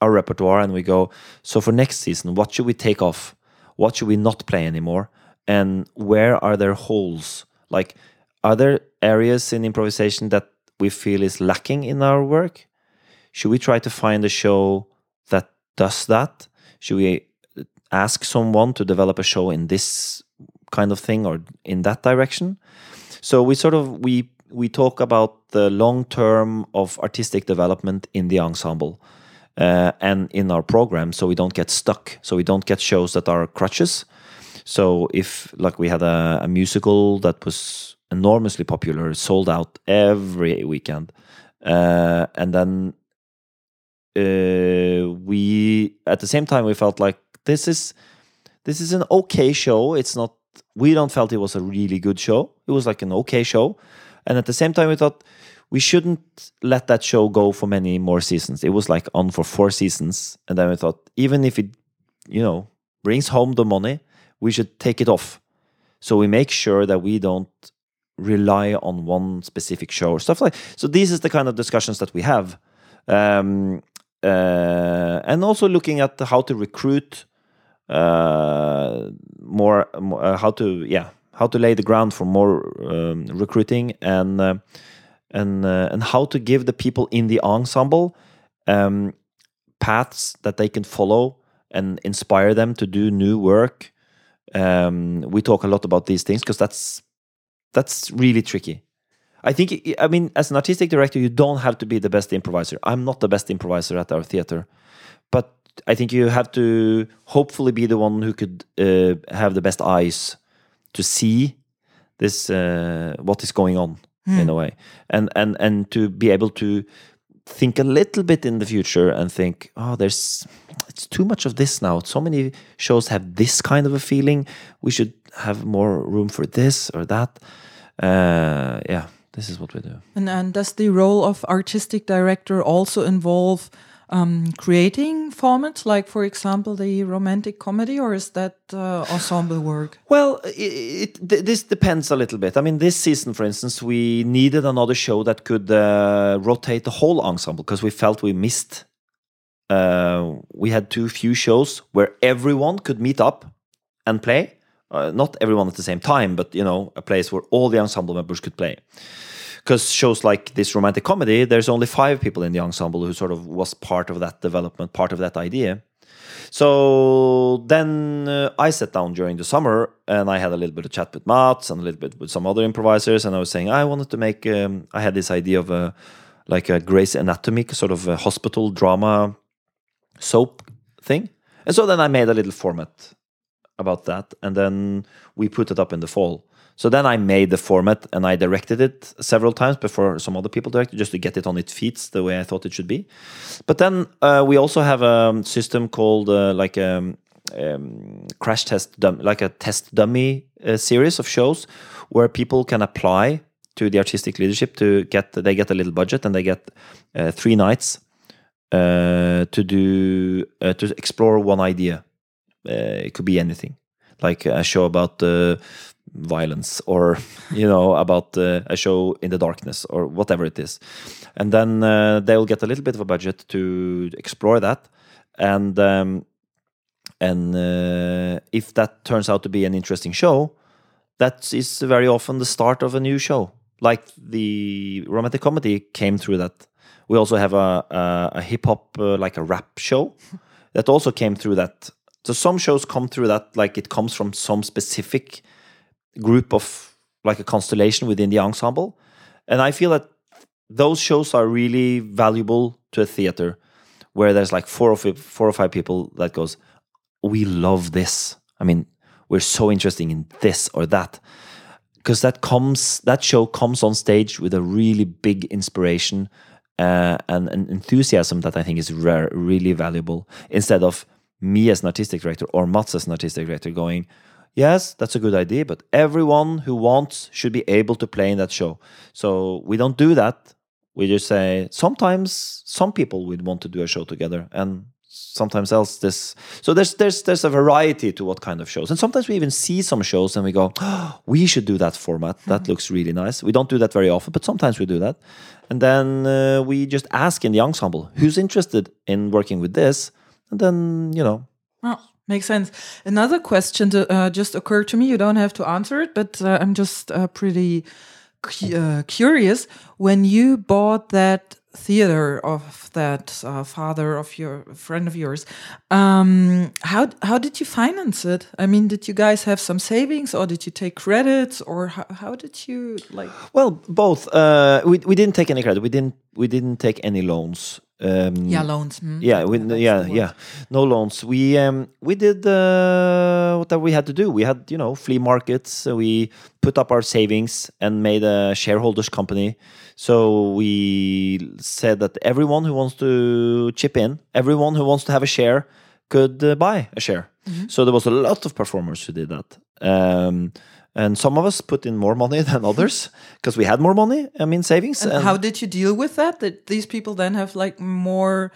our repertoire and we go so for next season what should we take off? What should we not play anymore? And where are there holes? Like are there areas in improvisation that we feel is lacking in our work? Should we try to find a show that does that? Should we ask someone to develop a show in this kind of thing or in that direction? So we sort of we we talk about the long term of artistic development in the ensemble uh, and in our program so we don't get stuck. So we don't get shows that are crutches. So if like we had a, a musical that was enormously popular sold out every weekend uh, and then uh, we at the same time we felt like this is this is an okay show. It's not we don't felt it was a really good show. It was like an okay show and at the same time, we thought we shouldn't let that show go for many more seasons. It was like on for four seasons. And then we thought, even if it, you know, brings home the money, we should take it off. So we make sure that we don't rely on one specific show or stuff like so these is the kind of discussions that we have um, uh, and also looking at how to recruit uh, more, more uh, how to yeah how to lay the ground for more um, recruiting and uh, and uh, and how to give the people in the ensemble um, paths that they can follow and inspire them to do new work. Um, we talk a lot about these things because that's that's really tricky. I think I mean as an artistic director, you don't have to be the best improviser. I'm not the best improviser at our theater, but I think you have to hopefully be the one who could uh, have the best eyes to see this uh, what is going on mm. in a way and and and to be able to think a little bit in the future and think oh there's it's too much of this now so many shows have this kind of a feeling we should have more room for this or that. Uh, yeah, this is what we do. And, and does the role of artistic director also involve um, creating formats, like for example the romantic comedy, or is that uh, ensemble work? Well, it, it, this depends a little bit. I mean, this season, for instance, we needed another show that could uh, rotate the whole ensemble because we felt we missed. Uh, we had too few shows where everyone could meet up and play. Uh, not everyone at the same time, but you know, a place where all the ensemble members could play because shows like this romantic comedy, there's only five people in the ensemble who sort of was part of that development, part of that idea. So then uh, I sat down during the summer and I had a little bit of chat with Mats and a little bit with some other improvisers, and I was saying I wanted to make. Um, I had this idea of a like a Grey's Anatomy sort of a hospital drama soap thing, and so then I made a little format about that, and then we put it up in the fall. So then I made the format and I directed it several times before some other people directed, just to get it on its feet the way I thought it should be. But then uh, we also have a system called uh, like a um, um, crash test, dum- like a test dummy uh, series of shows where people can apply to the artistic leadership to get they get a little budget and they get uh, three nights uh, to do uh, to explore one idea. it could be anything, like a show about the violence or you know [laughs] about uh, a show in the darkness or whatever it is. And then uh, they'll get a little bit of a budget to explore that. And um, and uh, if that turns out to be an interesting show that is very often the start of a new show. Like the romantic comedy came through that. We also have a, a, a hip-hop uh, like a rap show [laughs] that also came through that. So some shows come through that like it comes from some specific group of like a constellation within the ensemble. And I feel that those shows are really valuable to a theater where there's like four or five, four or five people that goes, we love this. I mean, we're so interested in this or that because that comes that show comes on stage with a really big inspiration uh, and an enthusiasm that I think is rare, really valuable. Instead of me as an artistic director or Mats as an artistic director going, yes, that's a good idea, but everyone who wants should be able to play in that show. So we don't do that. We just say sometimes some people would want to do a show together, and sometimes else this. So there's there's there's a variety to what kind of shows, and sometimes we even see some shows and we go, oh, we should do that format. That mm-hmm. looks really nice. We don't do that very often, but sometimes we do that, and then uh, we just ask in the ensemble who's interested in working with this, and then you know. Oh Makes sense. Another question to, uh, just occurred to me. You don't have to answer it, but uh, I'm just uh, pretty cu uh, curious. When you bought that theater of that uh, father of your friend of yours, um, how how did you finance it? I mean, did you guys have some savings, or did you take credits, or how, how did you like? Well, both. Uh, we we didn't take any credit. We didn't we didn't take any loans. Um, yeah, loans. Mm. Yeah, we, yeah, yeah, yeah. No loans. We um, we did uh, what we had to do. We had you know flea markets. we put up our savings and made a shareholders company. So we said that everyone who wants to chip in, everyone who wants to have a share, could uh, buy a share. Mm -hmm. So there was a lot of performers who did that. Um, and some of us put in more money [laughs] than others because we had more money i mean savings and, and, how did you deal with that? That these people then have like more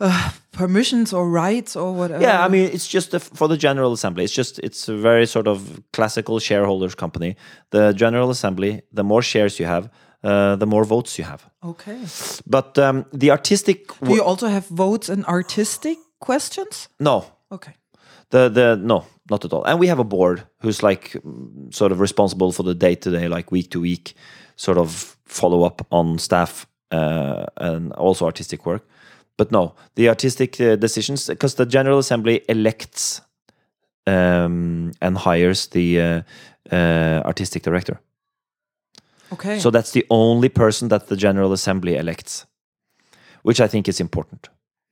uh, permissions or rights or whatever? Yeah i mean it's just a, for the general assembly it's just it's a very sort of classical shareholders company. The general assembly the more shares you have uh, the more votes you have. Okay. But um, the artistic do you also have votes in artistic questions? No. Okay. The the no not at all. And we have a board who's like sort of responsible for the day to day, like week to week, sort of follow up on staff uh, and also artistic work. But no, the artistic uh, decisions, because the General Assembly elects um, and hires the uh, uh, artistic director. Okay. So that's the only person that the General Assembly elects, which I think is important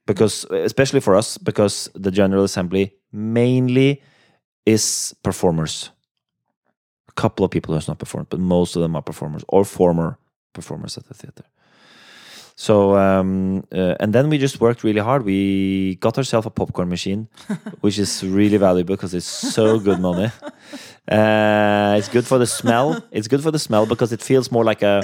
because, especially for us, because the General Assembly mainly is performers. A couple of people who's not performed, but most of them are performers or former performers at the theater. So um, uh, and then we just worked really hard. We got ourselves a popcorn machine, [laughs] which is really valuable because it's so good money. [laughs] Uh, it's good for the smell. It's good for the smell because it feels more like a,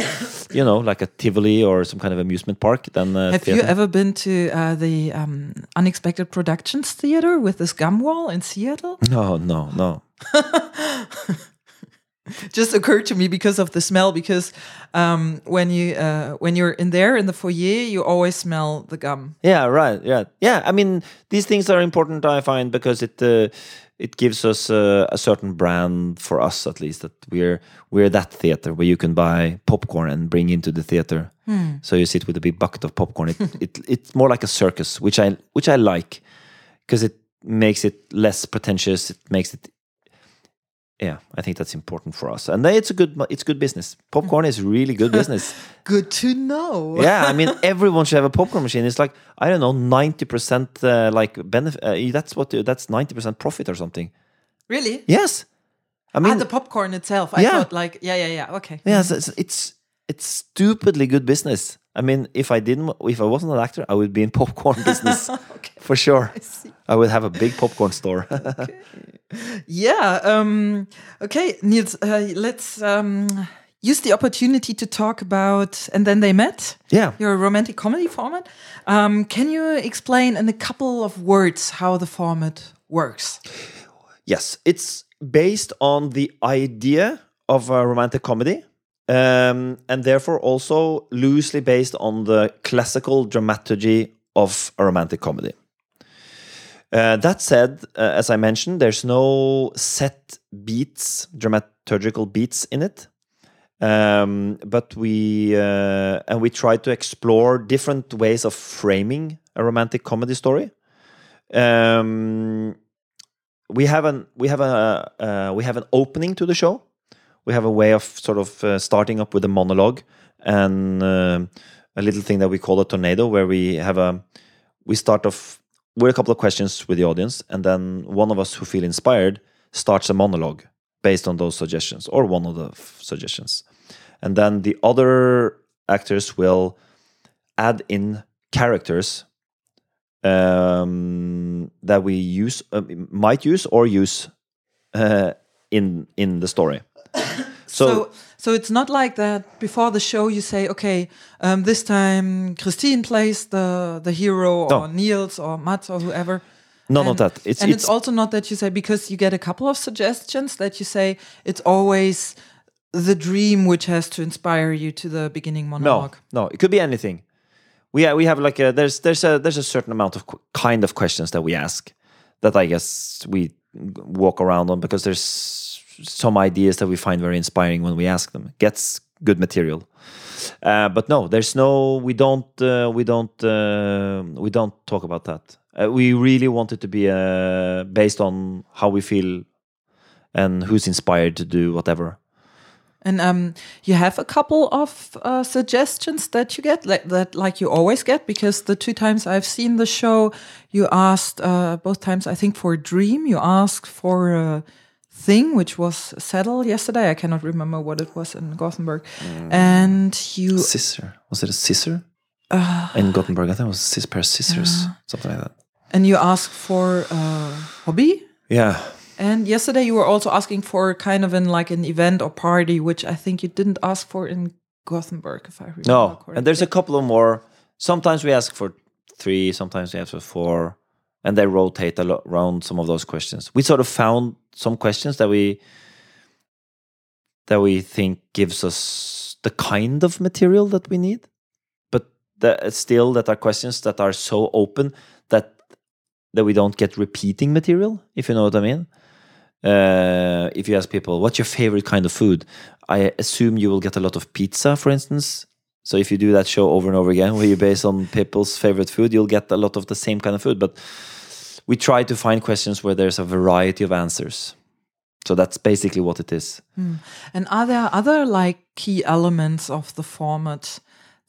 you know, like a Tivoli or some kind of amusement park than. A Have theater. you ever been to uh, the um, Unexpected Productions Theater with this gum wall in Seattle? No, no, no. [laughs] Just occurred to me because of the smell. Because um, when you uh, when you're in there in the foyer, you always smell the gum. Yeah, right. Yeah, yeah. I mean, these things are important. I find because it uh, it gives us uh, a certain brand for us, at least that we're we're that theater where you can buy popcorn and bring into the theater. So you sit with a big bucket of popcorn. It, it [laughs] it's more like a circus, which I which I like because it makes it less pretentious. It makes it. Yeah, I think that's important for us, and it's a good it's good business. Popcorn is really good business. [laughs] Good to know. [laughs] yeah, I mean, everyone should have a popcorn machine. It's like I don't know, ninety percent uh, like benefit. Uh, that's what that's ninety percent profit or something. Really? Yes, I ah, mean, the popcorn itself. I Yeah. thought like yeah, yeah, yeah. Okay. yeah, it's- it's it's stupidly good business. I mean, if I didn't, if I wasn't an actor, I would be in [laughs] popcorn business [laughs] for sure. see. I would have a big popcorn store. [laughs] Yeah. Um, okay, Niels. Uh, let's um, use the opportunity to talk about and then they met. yeah, Your romantic comedy format. Um, can you explain in a couple of words how the format works? Yes, it's based on the idea of a romantic comedy, um, and therefore also loosely based on the classical dramaturgy of a romantic comedy. Uh, that said, uh, as I mentioned, there's no set beats, dramaturgical beats in it. Um, but we uh, and we try to explore different ways of framing a romantic comedy story. Um, we have an we have a uh, we have an opening to the show. We have a way of sort of uh, starting up with a monologue and uh, a little thing that we call a tornado, where we have a we start off with a couple of questions with the audience, and then one of us who feel inspired starts a monologue based on those suggestions or one of the suggestions, and then the other actors will add in characters um, that we use uh, might use or use uh, in in the story. [coughs] So, So, so it's not like that before the show you say, okay, um, this time Christine plays the the hero or Niels or Mats or whoever. none of And- that. It's and it's, it's, also not that you say because you get a couple of suggestions that you say it's always the dream which has to inspire you to the beginning monologue. no. no, It could be anything. We we have like a there's there's a there's a certain amount of kind of questions that we ask that I guess we walk around on because there's some ideas that we find very inspiring when we ask them. Gets good material. Uh, but no, there's no. We don't. Uh, we don't. Uh, we don't talk about that. Uh, we really want it to be uh, based on how we feel and who's inspired to do whatever. And um, you have a couple of uh, suggestions that you get, like that, like you always get, because the two times I've seen the show, you asked uh, both times. I think for a dream, you asked for a thing which was settled yesterday. I cannot remember what it was in Gothenburg, um, and you Scissor. Was it a scissor? Uh, in Gothenburg, I think it was a scis- pair of scissors, something like that. and you asked for a hobby. Yeah. And yesterday you were also asking for kind of in like an event or party, which I think you didn't ask for in Gothenburg, if I remember No, correctly. and there's a couple of more. Sometimes we ask for three, sometimes we ask for four, and they rotate a lot around some of those questions. We sort of found some questions that we that we think gives us the kind of material that we need, but that still that are questions that are so open that that we don't get repeating material. If you know what I mean. Uh, if you ask people, "What's your favorite kind of food?" I assume you will get a lot of pizza, for instance. So if you do that show over and over again, where you base on people's favorite food, you'll get a lot of the same kind of food. But we try to find questions where there's a variety of answers. So that's basically what it is. And are there other like key elements of the format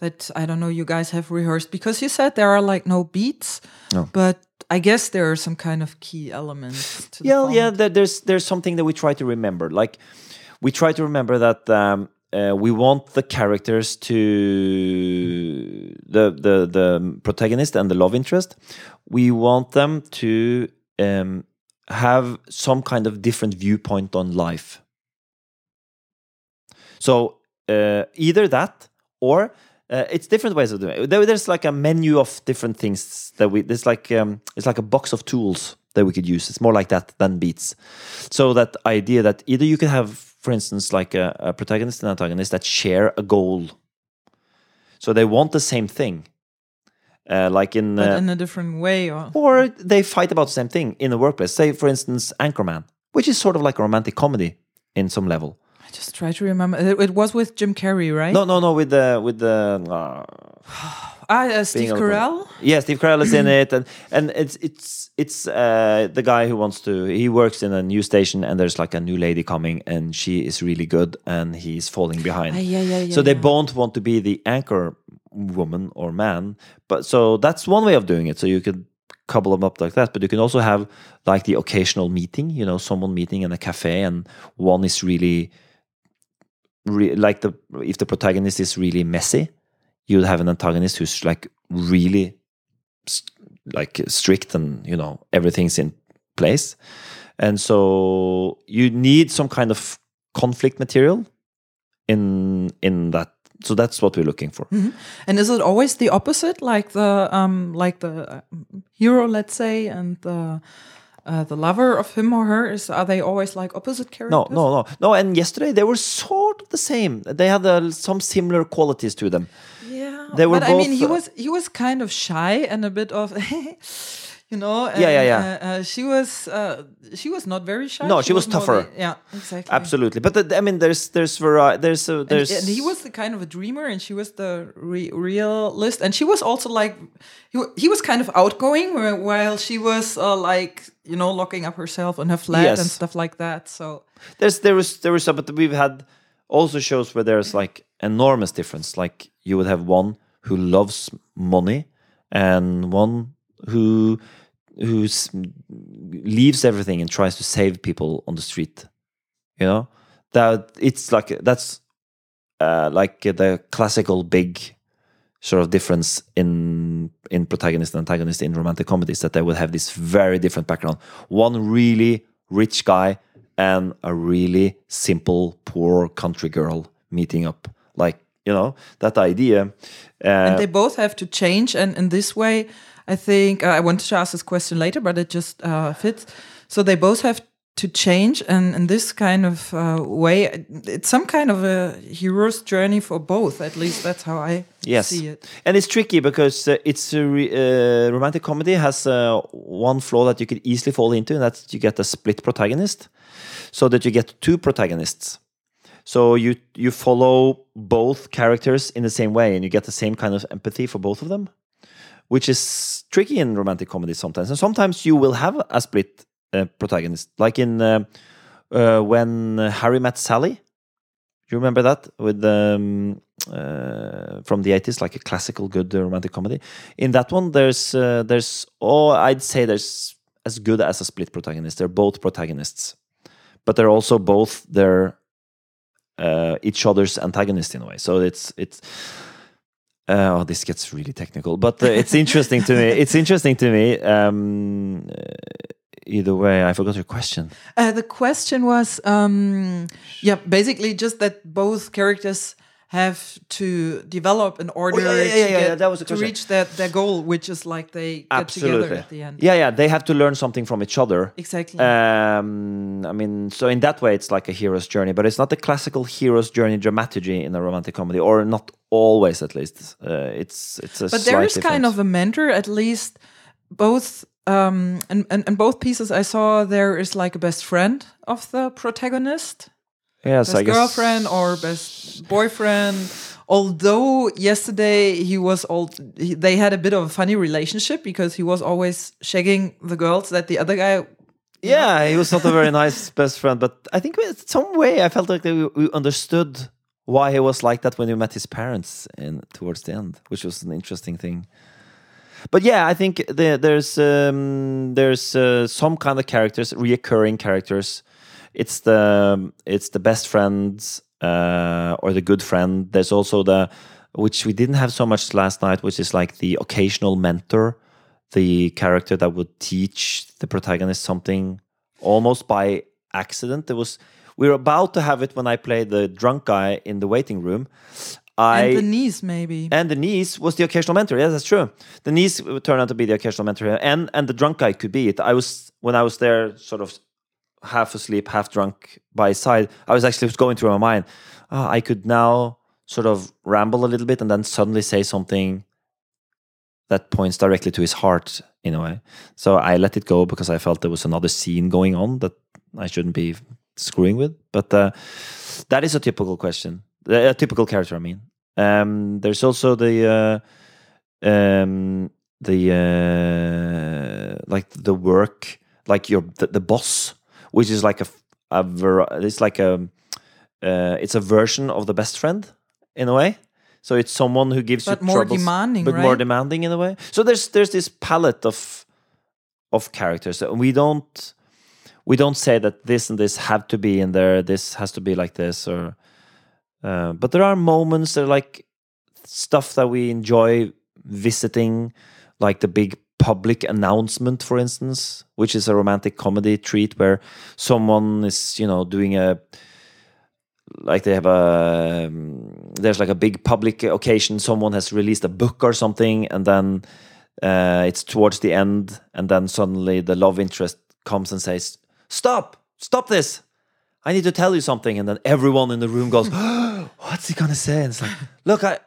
that I don't know you guys have rehearsed? Because you said there are like no beats, No. but I guess there are some kind of key elements. To the yeah, yeah. there's there's something that we try to remember. Like we try to remember that um, uh, we want the characters to the the the protagonist and the love interest. We want them to um, have some kind of different viewpoint on life. So uh, either that or uh, it's different ways of doing it. There, there's like a menu of different things that we. There's like um, it's like a box of tools that we could use. It's more like that than beats. So that idea that either you could have, for instance, like a, a protagonist and antagonist that share a goal. So they want the same thing, uh, like in But uh, in a different way, or or they fight about the same thing in the workplace. Say, for instance, Anchorman, which is sort of like a romantic comedy in some level. I just try to remember. It, it was with Jim Carrey, right? No, no, no, with the with the uh, [sighs] [sighs] [sighs] ah, uh, Steve Carell. Yeah, Steve Carell is in [clears throat] it, and and it's it's it's uh, the guy who wants to. He works in a news station, and there's like a new lady coming, and she is really good, and he's falling behind. Ah, yeah, yeah, yeah. so they both want to be the anchor woman or man, but so that's one way of doing it. So you could couple them up like that, but you can also have like the occasional meeting. You know, someone meeting in a cafe, and one is really. Re- like the if the protagonist is really messy, you'll have an antagonist who's like really like strict and you know everything's in place. And so you need some kind of conflict material in in that. So that's what we're looking for. And is it always the opposite, like the um, like the uh, hero, let's say, and the uh, the lover of him or her? Is are they always like opposite characters? no no no. No and yesterday they were sort of the same. They had uh, some similar qualities to them Yeah, They were but I mean, he uh, was he was kind of shy and a bit of, [laughs] you know. And, Yeah, yeah, yeah. Uh, uh, she was uh, she was not very shy. No, she was more tougher. yeah, exactly. absolutely but the, i mean there's there's vari- there's a, And, there's and he was the kind of a dreamer, and she was the re- realist, and she was also like, he, he was kind of outgoing, while she was uh, like, you know, locking up herself in her flat Yes. and stuff like that. So there's there was there was some, but we've had also shows where there's like enormous difference. Like you would have one who loves money and one who who leaves everything and tries to save people on the street. You know that it's like that's uh, like the classical big sort of difference in in protagonist and antagonist in romantic comedies that they would have this very different background. One really rich guy and a really simple poor country girl meeting up. Like you know that idea. Uh, and they both have to change, and in this way, I think uh, I wanted to ask this question later, but it just uh, fits. So they both have to change, and in this kind of uh, way, it's some kind of a hero's journey for both. At least that's how I Yes, see it. and it's tricky because uh, it's a re- uh, romantic comedy has uh, one flaw that you could easily fall into, and that's you get a split protagonist, so that you get two protagonists. So you you follow both characters in the same way, and you get the same kind of empathy for both of them, which is tricky in romantic comedy sometimes. And sometimes you will have a split uh, protagonist, like in uh, uh, when Harry met Sally. You remember that with um, uh, from the eighties, like a classical good uh, romantic comedy. In that one, there's uh, there's oh, I'd say there's as good as a split protagonist. They're both protagonists, but they're also both their uh, each other's antagonist in a way. So it's it's. Uh, oh, this gets really technical, but uh, it's interesting to me. [laughs] It's interesting to me. Um, uh, either way, I forgot your question. Uh, the question was, um, yeah, basically just that both characters have to develop in order yeah, yeah, yeah, to, yeah, get- yeah, that was to reach that their goal, which is like they get together at the end. Yeah, yeah, they have to learn something from each other. Exactly. Um, I mean, so in that way, it's like a hero's journey, but it's not the classical hero's journey dramaturgy in a romantic comedy, or not always, at least. Uh, it's it's a but there is slight kind of a mentor, at least both. Um, and, and, and both pieces I saw there is like a best friend of the protagonist, yes, best I guess girlfriend or best boyfriend. Although yesterday he was all, he, they had a bit of a funny relationship because he was always shagging the girls that the other guy Yeah, he was not a very nice [laughs] best friend, but I think in some way I felt like we, we understood why he was like that when we met his parents in towards the end, which was an interesting thing. But yeah, I think the, there's um, there's uh, some kind of characters, reoccurring characters. It's the it's the best friends uh, or the good friend. There's also the which we didn't have so much last night, which is like the occasional mentor, the character that would teach the protagonist something almost by accident. There was we were about to have it when I played the drunk guy in the waiting room. I, and the niece, maybe. and the niece was the occasional mentor. Yeah, that's true. The niece turned out to be the occasional mentor, and and the drunk guy could be it. I was when I was there, sort of half asleep, half drunk by his side. I was actually going through my mind. "Ah, I could now sort of ramble a little bit, and then suddenly say something that points directly to his heart in a way. So I let it go because I felt there was another scene going on that I shouldn't be screwing with. But uh, that is a typical question, a typical character. I mean, um, there's also the uh, um, the uh, like the work, like your the, the boss, which is like a a ver- it's like a uh, it's a version of the best friend in a way. So it's someone who gives But you more troubles, demanding, but more demanding in a way. So there's there's this palette of of characters. And We don't we don't say that this and this have to be in there. This has to be like this, or uh, but there are moments that are like stuff that we enjoy visiting, like the big public announcement, for instance, which is a romantic comedy treat where someone is you know doing a like they have a um, there's like a big public occasion someone has released a book or something and then uh, it's towards the end and then suddenly the love interest comes and says stop! Stop this i need to tell you something. And then everyone in the room goes [gasps] what's he gonna say? And it's like look i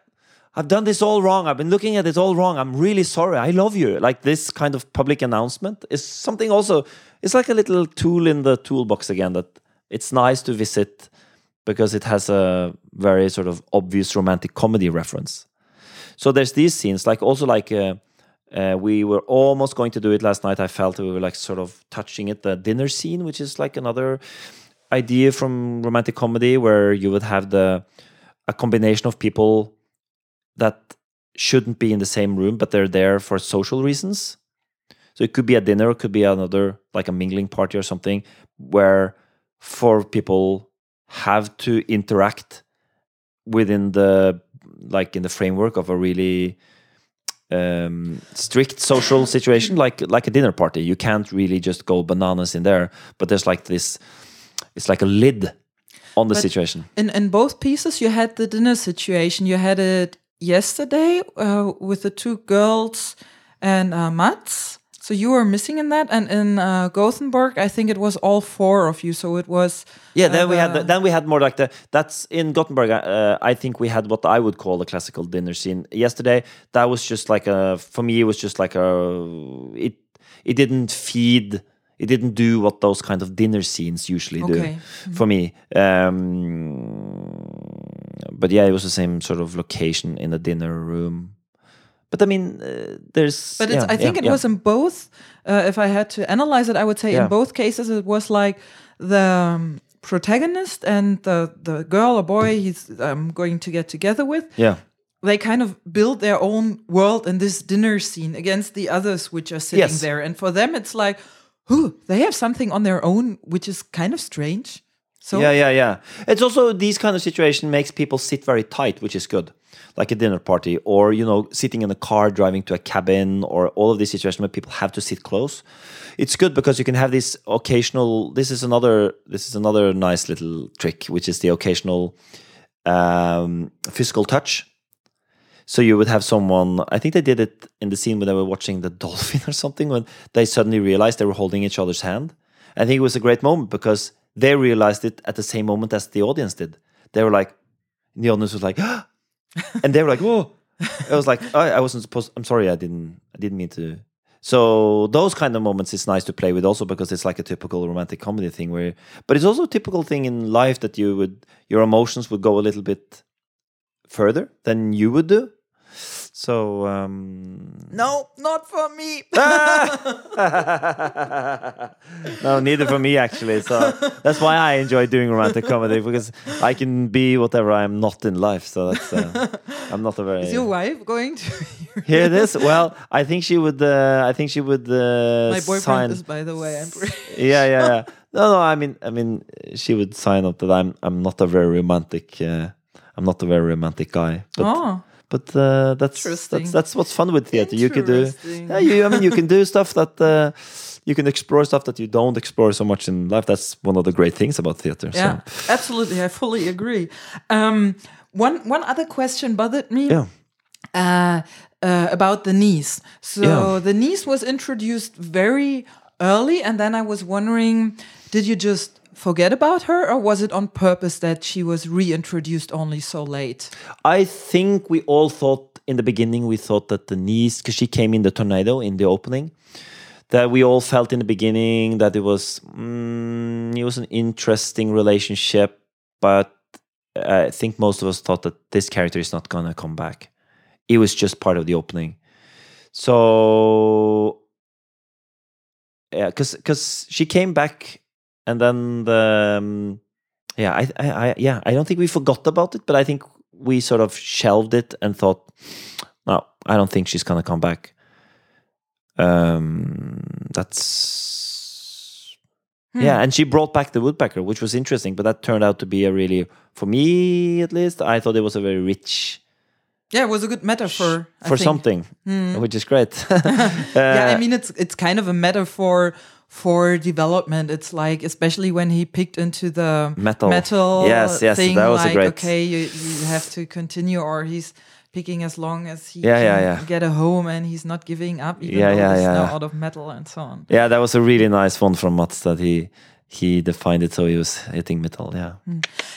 i've done this all wrong. I've been looking at it all wrong. I'm really sorry. I love you. Like this kind of public announcement is something also it's like a little tool in the toolbox again that it's nice to visit because it has a very sort of obvious romantic comedy reference. So there's these scenes, like also like uh, uh, we were almost going to do it last night. I felt we were like sort of touching it, the dinner scene, which is like another idea from romantic comedy where you would have the a combination of people that shouldn't be in the same room, but they're there for social reasons. So it could be a dinner, it could be another like a mingling party or something where four people have to interact within the like in the framework of a really um, strict social situation like like a dinner party you can't really just go bananas in there but there's like this it's like a lid on the But- situation In in both pieces, you had the dinner situation. You had it yesterday uh, with the two girls and uh, Mats. So you were missing in that, and in uh, Gothenburg, I think it was all four of you. So it was yeah then we had uh, the, then we had more like the that's in gothenburg uh, i think we had what i would call a classical dinner scene yesterday that was just like a for me it was just like a it it didn't feed it didn't do what those kind of dinner scenes usually do Okay. for me um but yeah it was the same sort of location in the dinner room but i mean uh, there's But it's, yeah, I think yeah, it yeah. was in both. Uh, if I had to analyze it, I would say in both cases it was like the um, protagonist and the the girl or boy he's um, going to get together with. yeah They kind of build their own world in this dinner scene against the others which are sitting Yes. there, and for them it's like, who they have something on their own, which is kind of strange. So yeah, yeah, yeah. It's also these kind of situation makes people sit very tight, which is good, like a dinner party, or you know, sitting in a car driving to a cabin, or all of these situations where people have to sit close. It's good because you can have this occasional. This is another. This is another nice little trick, which is the occasional um, physical touch. So you would have someone. I think they did it in the scene when they were watching the [laughs] dolphin or something. When they suddenly realized they were holding each other's hand. I think it was a great moment because they realized it at the same moment as the audience did. They were like, the audience was like, [gasps] and they were like, "Whoa!" I was like, I, I wasn't supposed. I'm sorry, I didn't. I didn't mean to. So those kind of moments it's nice to play with also because it's like a typical romantic comedy thing where, but it's also a typical thing in life that you would your emotions would go a little bit further than you would do. So um, no, not for me. [laughs] no, neither for me actually. So that's why I enjoy doing romantic comedy because I can be whatever I'm not in life. So that's uh, [laughs] I'm not a very Is your wife going to? [laughs] hear this. Well, I think she would. Uh, I think she would. Uh, My boyfriend sign. is, by the way. I'm pretty. yeah, yeah, yeah. No, no. I mean, I mean, she would sign up that I'm I'm not a very romantic. Uh, I'm not a very romantic guy. But oh, but uh, that's that's that's what's fun with theater. You can do. Yeah, you, I mean, you can do stuff that. Uh, you can explore stuff that you don't explore so much in life. That's one of the great things about theater. yeah, So. absolutely. I fully agree. Um, one one other question bothered me. Yeah. uh, uh, about the niece. So Yeah. the niece was introduced very early, and then I was wondering, did you just forget about her, or was it on purpose that she was reintroduced only so late? I think we all thought in the beginning we thought that the niece because she came in the tornado in the opening that we all felt in the beginning that it was mm, it was an interesting relationship but I think most of us thought that this character is not gonna come back. It was just part of the opening. So yeah, because because she came back and then the um, yeah I, I I yeah I don't think we forgot about it, but I think we sort of shelved it and thought, no, I don't think she's gonna come back. Um, that's yeah, and she brought back the woodpecker, which was interesting, but that turned out to be a really, for me at least, I thought it was a very rich Yeah, it was a good metaphor I for something, which is great. [laughs] [laughs] yeah, I Uh, mean it's it's kind of a metaphor for development. It's like especially when he picked into the Metal. metal Yes, yes, thing, that was a like great- okay, you, you have to continue, or he's picking as long as he Yeah, can yeah, yeah. get a home, and he's not giving up, even Yeah, though yeah, it's yeah, now yeah. out of metal and so on. yeah, that was a really nice one from Mats that he he defined it so he was hitting metal. Yeah.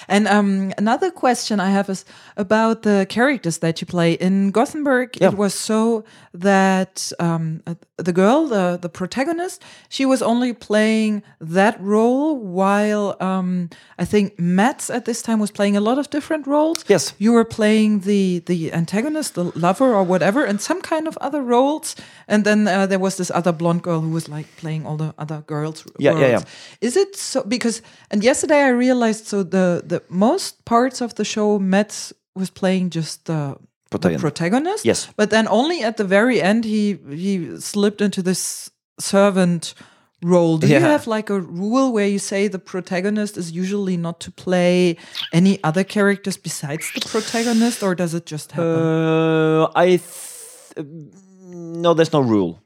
And um, another question I have is about the characters that you play in Gothenburg. Yeah. It was so that um, the girl, the the protagonist, she was only playing that role, while um, I think Mats at this time was playing a lot of different roles. Yes. you were playing the the antagonist, the lover, or whatever, and some kind of other roles. And then uh, there was this other blonde girl who was like playing all the other girls. Yeah, yeah, roles. Is it so? Because and yesterday I realized so the the most parts of the show Mats was playing just the the Protagonist. protagonist. Yes. but then only at the very end he he slipped into this servant role. Do you have like a rule where you say the protagonist is usually not to play any other characters besides the protagonist, or does it just happen? Uh, I th- no, there's no rule.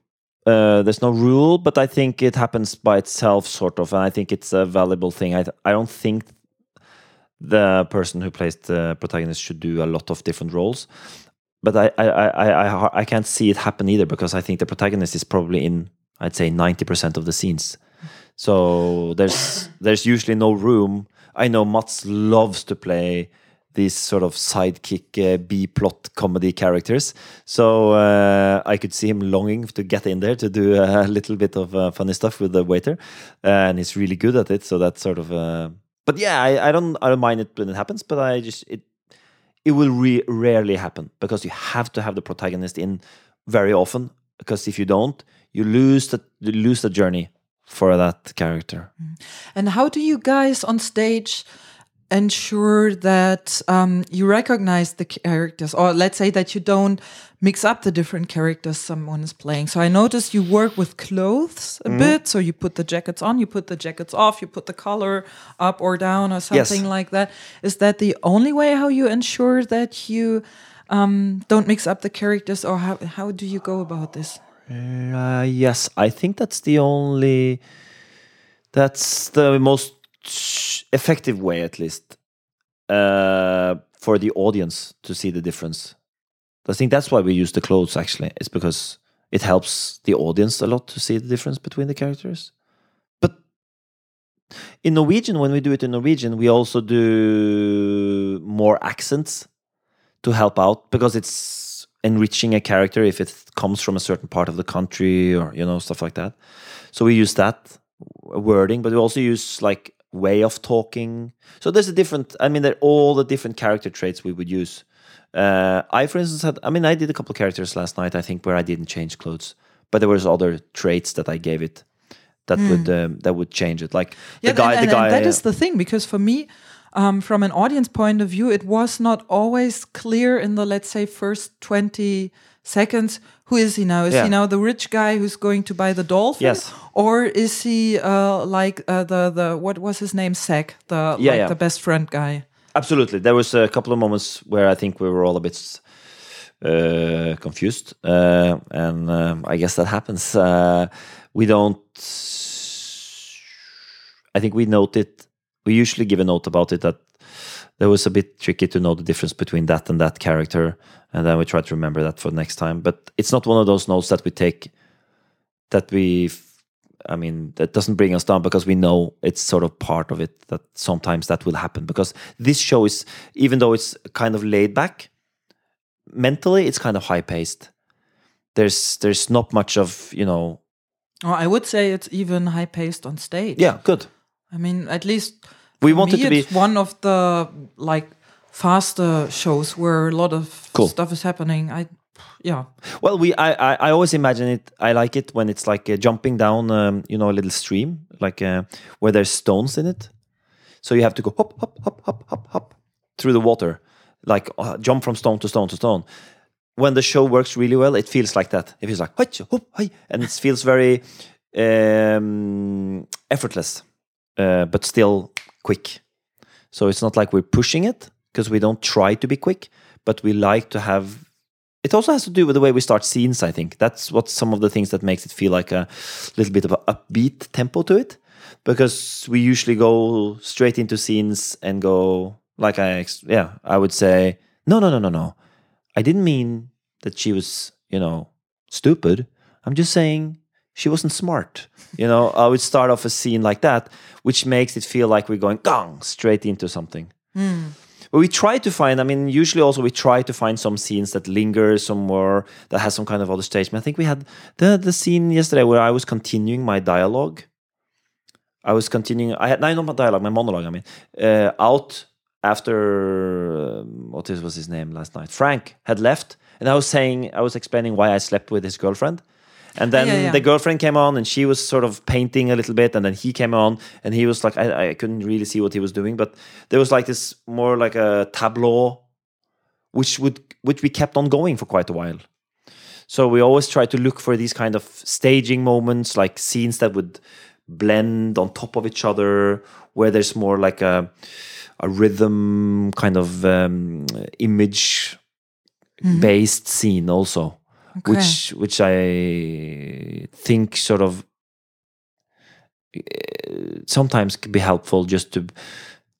Uh, there's no rule, but I think it happens by itself, sort of, and I think it's a valuable thing. I I don't think the person who plays the protagonist should do a lot of different roles, but I I I I, I, can't see it happen either because I think the protagonist is probably in I'd say ninety percent of the scenes, so there's there's usually no room. I know Mats loves to play these sort of sidekick uh, B plot comedy characters. So uh, I could see him longing to get in there to do a little bit of uh, funny stuff with the waiter, and he's really good at it. So that's sort of. Uh, but yeah, I, I don't I don't mind it when it happens, but I just it it will re- rarely happen because you have to have the protagonist in very often because if you don't, you lose the you lose the journey for that character. And how do you guys on stage ensure that um, you recognize the characters, or let's say that you don't mix up the different characters someone is playing? So I noticed you work with clothes a bit. So you put the jackets on, you put the jackets off, you put the collar up or down, or something like that. Is that the only way how you ensure that you um, don't mix up the characters, or how how do you go about this? Uh, yes, I think that's the only. That's the most effective way, at least, uh, for the audience to see the difference. I think that's why we use the clothes. Actually, it's because it helps the audience a lot to see the difference between the characters. But in Norwegian, when we do it in Norwegian, we also do more accents to help out because it's enriching a character if it comes from a certain part of the country or you know stuff like that so we use that wording but we also use like way of talking. So there's a different i mean they're all the different character traits we would use. Uh, i for instance had i mean i did a couple of characters last night i think where i didn't change clothes but there was other traits that i gave it that would um, that would change it. Like Yeah, the guy and, the and- and guy that is the thing because for me, um, from an audience point of view, it was not always clear in the let's say first twenty seconds who is he now? Is Yeah. he now the rich guy who's going to buy the dolphin? Yes. Or is he uh, like uh, the the what was his name? Zack, the Yeah, like yeah. the best friend guy. Absolutely. There was a couple of moments where I think we were all a bit uh, confused, uh, and um, I guess that happens. Uh, we don't. I think we noted. We usually give a note about it that was a bit tricky to know the difference between that and that character, and then we try to remember that for next time. But it's not one of those notes that we take that we. i mean, that doesn't bring us down because we know it's sort of part of it that sometimes that will happen. Because this show is, even though it's kind of laid back, mentally it's kind of high paced. There's there's not much of you know. Oh, I would say it's even high paced on stage. Yeah, good. I mean, at least We for want it me, to be- one of the like faster shows where a lot of Cool. stuff is happening. I, yeah, Well, we I, I I always imagine it. I like it when it's like uh, jumping down, um, you know, a little stream, like uh, where there's stones in it. So you have to go hop, hop, hop, hop, hop, hop through the water, like uh, jump from stone to stone to stone. When the show works really well, it feels like that. It feels like "Hoi, hop, hi," and it feels very um, effortless, uh, but still quick. So it's not like we're pushing it because we don't try to be quick, but we like to have. It also has to do with the way we start scenes. I think that's what some of the things that makes it feel like a little bit of an upbeat tempo to it, because we usually go straight into scenes and go like I yeah I would say no no no no no I didn't mean that she was you know stupid. I'm just saying she wasn't smart. You know, I would start off a scene like that, which makes it feel like we're going gong straight into something. But we try to find, I mean, usually also we try to find some scenes that linger some more, that has some kind of other stage. I think we had the the scene yesterday where I was continuing my dialogue. I was continuing, I had, no, not my dialogue, my monologue, I mean, uh, out after, um, what is, was his name last night? Frank had left. And I was saying, I was explaining why I slept with his girlfriend. And then Yeah, yeah. the girlfriend came on and she was sort of painting a little bit. And then he came on and he was like, I, I couldn't really see what he was doing, but there was like this more like a tableau, which would which we kept on going for quite a while. So we always try to look for these kind of staging moments, like scenes that would blend on top of each other, where there's more like a a rhythm kind of um, image based scene also Okay. which which I think sort of uh, sometimes can be helpful just to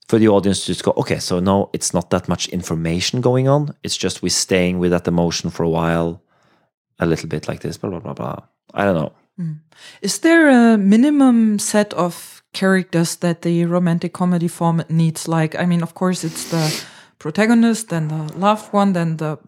for the audience to just go okay so no it's not that much information going on it's just we're staying with that emotion for a while a little bit like this blah blah blah blah I don't know Is there a minimum set of characters that the romantic comedy format needs? Like, I mean, of course, it's the protagonist, then the loved one, then the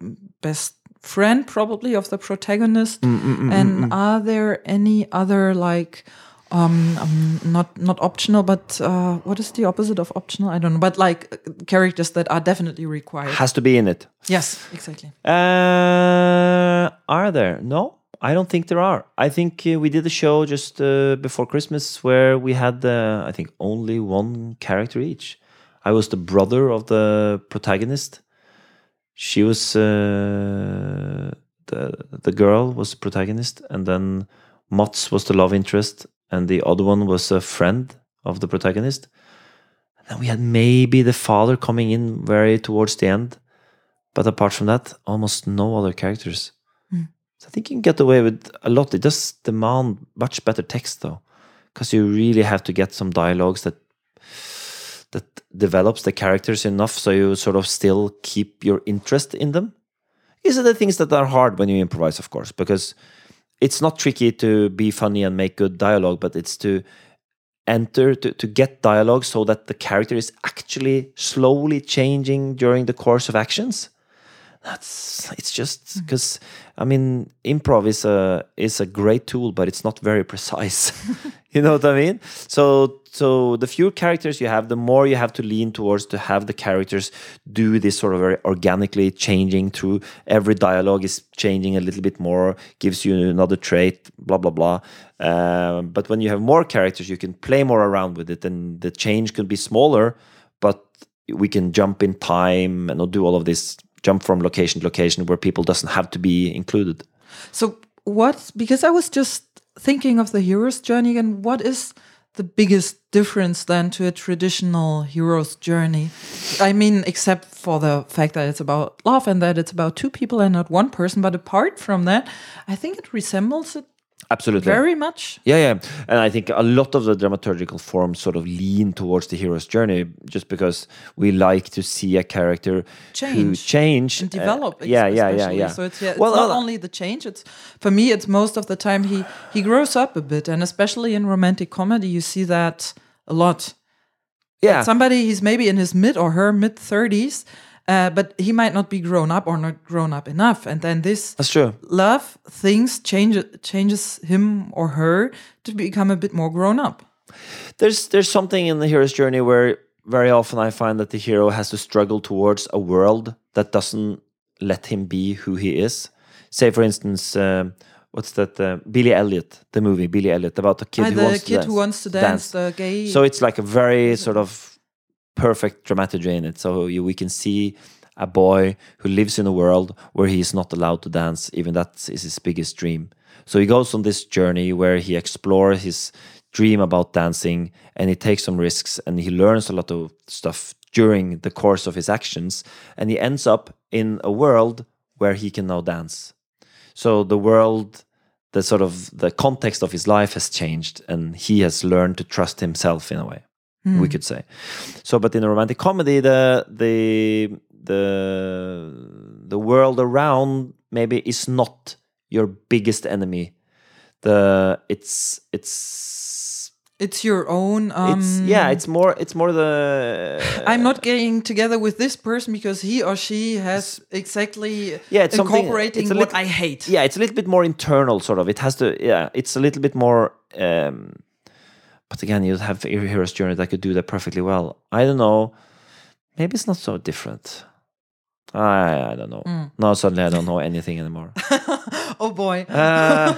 best friend, probably of the protagonist. and are there any other like? Um, um, not not optional, but uh, what is the opposite of optional? I don't know, but like uh, characters that are definitely required. has to be in it yes, exactly. Uh, are there? No, I don't think there are. I think uh, we did a show just uh, before Christmas where we had, uh, I think, only one character each. I was the brother of the protagonist. She was uh, the the girl was the protagonist, and then Mats was the love interest, and the other one was a friend of the protagonist. And then we had maybe the father coming in very towards the end. But apart from that, almost no other characters. So I think you can get away with a lot. It does demand much better text though, because you really have to get some dialogues that that develops the characters enough so you sort of still keep your interest in them. These are the things that are hard when you improvise, of course, because it's not tricky to be funny and make good dialogue, but it's to enter to, to get dialogue so that the character is actually slowly changing during the course of actions that's it's just because i mean improv is a is a great tool but it's not very precise. [laughs] You know what i mean? So so the fewer characters you have the more you have to lean towards to have the characters do this sort of very organically changing through. Every dialogue is changing a little bit more gives you another trait blah blah blah. Um, but when you have more characters you can play more around with it and the change can be smaller but we can jump in time and not do all of this jump from location to location where people doesn't have to be included. So what? Because I was just thinking of the hero's journey and what is the biggest difference then to a traditional hero's journey? I mean, except for the fact that it's about love and that it's about two people and not one person. But apart from that, I think it resembles it Absolutely. very much. Yeah, yeah. And I think a lot of the dramaturgical forms sort of lean towards the hero's journey just because we like to see a character who Change change and uh, develop. yeah, yeah, yeah, yeah. So it's, yeah, it's Well, not uh, only the change. It's for me. It's most of the time he he grows up a bit, and especially in romantic comedy, you see that a lot. yeah. Somebody he's maybe in his mid or her mid thirties, uh, but he might not be grown up or not grown up enough, and then this That's true. love things change changes him or her to become a bit more grown up. There's there's something in the hero's journey where very often I find that the hero has to struggle towards a world that doesn't let him be who he is. Say, for instance, um, what's that? Uh, Billy Elliot, the movie Billy Elliot about the kid Ah, who the wants to kid dance. who wants to dance, the gay. So it's like a very sort of perfect dramaturgy in it. So you, we can see a boy who lives in a world where he is not allowed to dance, even that is his biggest dream. So he goes on this journey where he explores his dream about dancing and he takes some risks and he learns a lot of stuff during the course of his actions and he ends up in a world where he can now dance. So the world the sort of the context of his life has changed and he has learned to trust himself in a way we could say so but in a romantic comedy the the the the world around maybe is not your biggest enemy the it's it's it's your own. Um, it's yeah it's more it's more the I'm not getting together with this person because he or she has exactly Yeah, it's incorporating it's a what little- I hate. yeah it's a little bit more internal sort of it has to yeah it's a little bit more um but again you have a hero's journey that could do that perfectly well. I don't know. Maybe it's not so different. I i don't know. Mm. no suddenly i don't know anything anymore. [laughs] Oh boy. uh,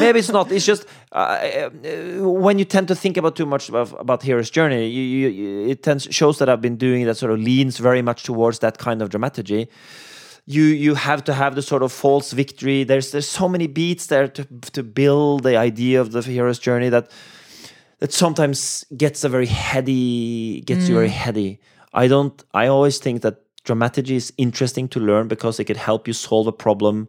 maybe it's not. It's just uh, uh, when you tend to think about too much about, about hero's journey you, you, you- it tends shows that i've been doing that sort of leans very much towards that kind of dramaturgy. You you have to have the sort of false victory. There's there's so many beats there to to build the idea of the hero's journey that that sometimes gets a very heady gets you very heady. I don't i always think that dramaturgy is interesting to learn because it could help you solve a problem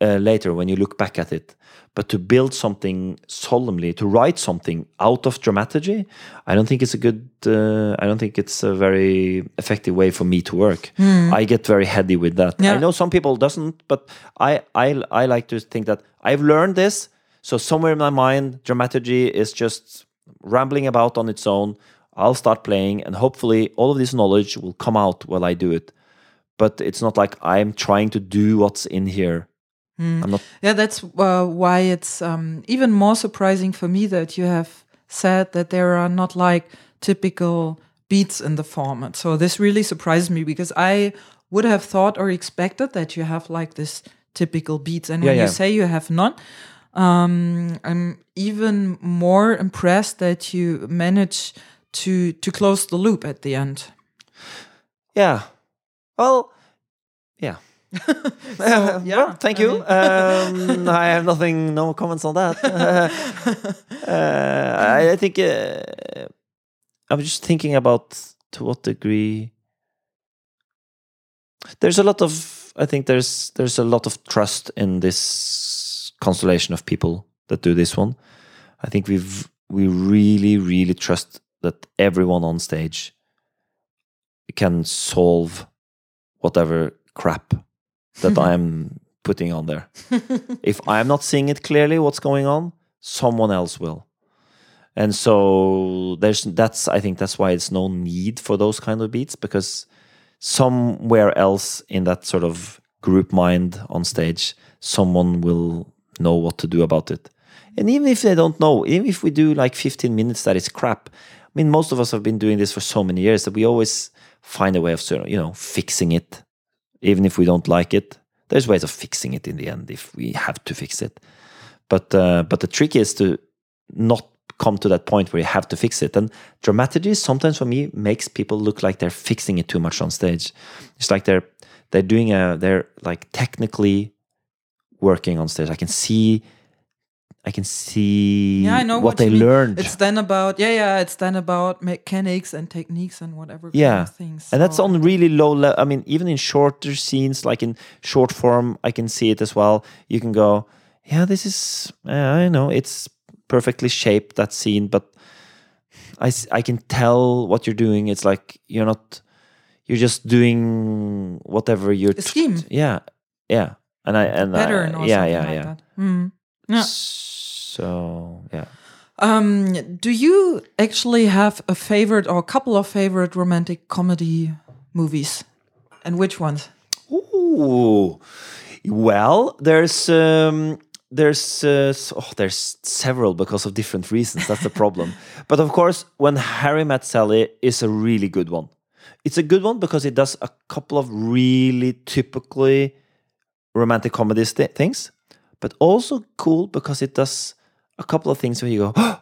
uh, later when you look back at it. But to build something solemnly to write something out of dramaturgy i don't think it's a good uh, i don't think it's a very effective way for me to work. I get very heady with that. Yeah. i know some people doesn't but I, I i like to think that i've learned this so somewhere in my mind dramaturgy is just rambling about on its own i'll start playing and hopefully all of this knowledge will come out while i do it but it's not like i'm trying to do what's in here i'm not Yeah, that's uh, why it's um, even more surprising for me that you have said that there are not like typical beats in the format. So this really surprised me because I would have thought or expected that you have like this typical beats, and Yeah, when yeah. you say you have not, um, I'm even more impressed that you manage to to close the loop at the end. Yeah. Well, yeah. [laughs] [laughs] yeah, well, thank I you. mean- um, [laughs] I have nothing, no comments on that. uh, I, I think uh, I'm just thinking about to what degree. There's a lot of. I think there's there's a lot of trust in this constellation of people that do this one. I think we've we really really trust that everyone on stage can solve whatever crap that [laughs] I'm putting on there. [laughs] if I'm not seeing it clearly what's going on, someone else will. And so there's that's I think that's why it's no need for those kind of beats because somewhere else in that sort of group mind on stage, someone will know what to do about it. And even if they don't know, even if we do like 15 minutes that is crap, I mean, most of us have been doing this for so many years that we always find a way of, you know, fixing it, even if we don't like it. There's ways of fixing it in the end if we have to fix it. But uh, but the trick is to not come to that point where you have to fix it. And dramaturgy sometimes for me makes people look like they're fixing it too much on stage. It's like they're they're doing a they're like technically working on stage. I can see I can see Yeah, I know what, what, they learned. It's then about yeah, yeah. It's then about mechanics and techniques and whatever. yeah things. and that's on really low level i mean even in shorter scenes like in short form i can see it as well you can go yeah this is uh, i know it's perfectly shaped that scene but I I can tell what you're doing it's like you're not you're just doing whatever you're A scheme. yeah yeah and i and I- pattern or yeah yeah like yeah that. Mm. Yeah. so yeah Um, do you actually have a favorite or a couple of favorite romantic comedy movies? And which ones? Ooh, well, there's um, there's uh, oh, there's several because of different reasons. That's the problem. [laughs] but of course, when Harry Met Sally is a really good one. It's a good one because it does a couple of really typically romantic comedy st- things, but also cool because it does a couple of things where you go, [gasps]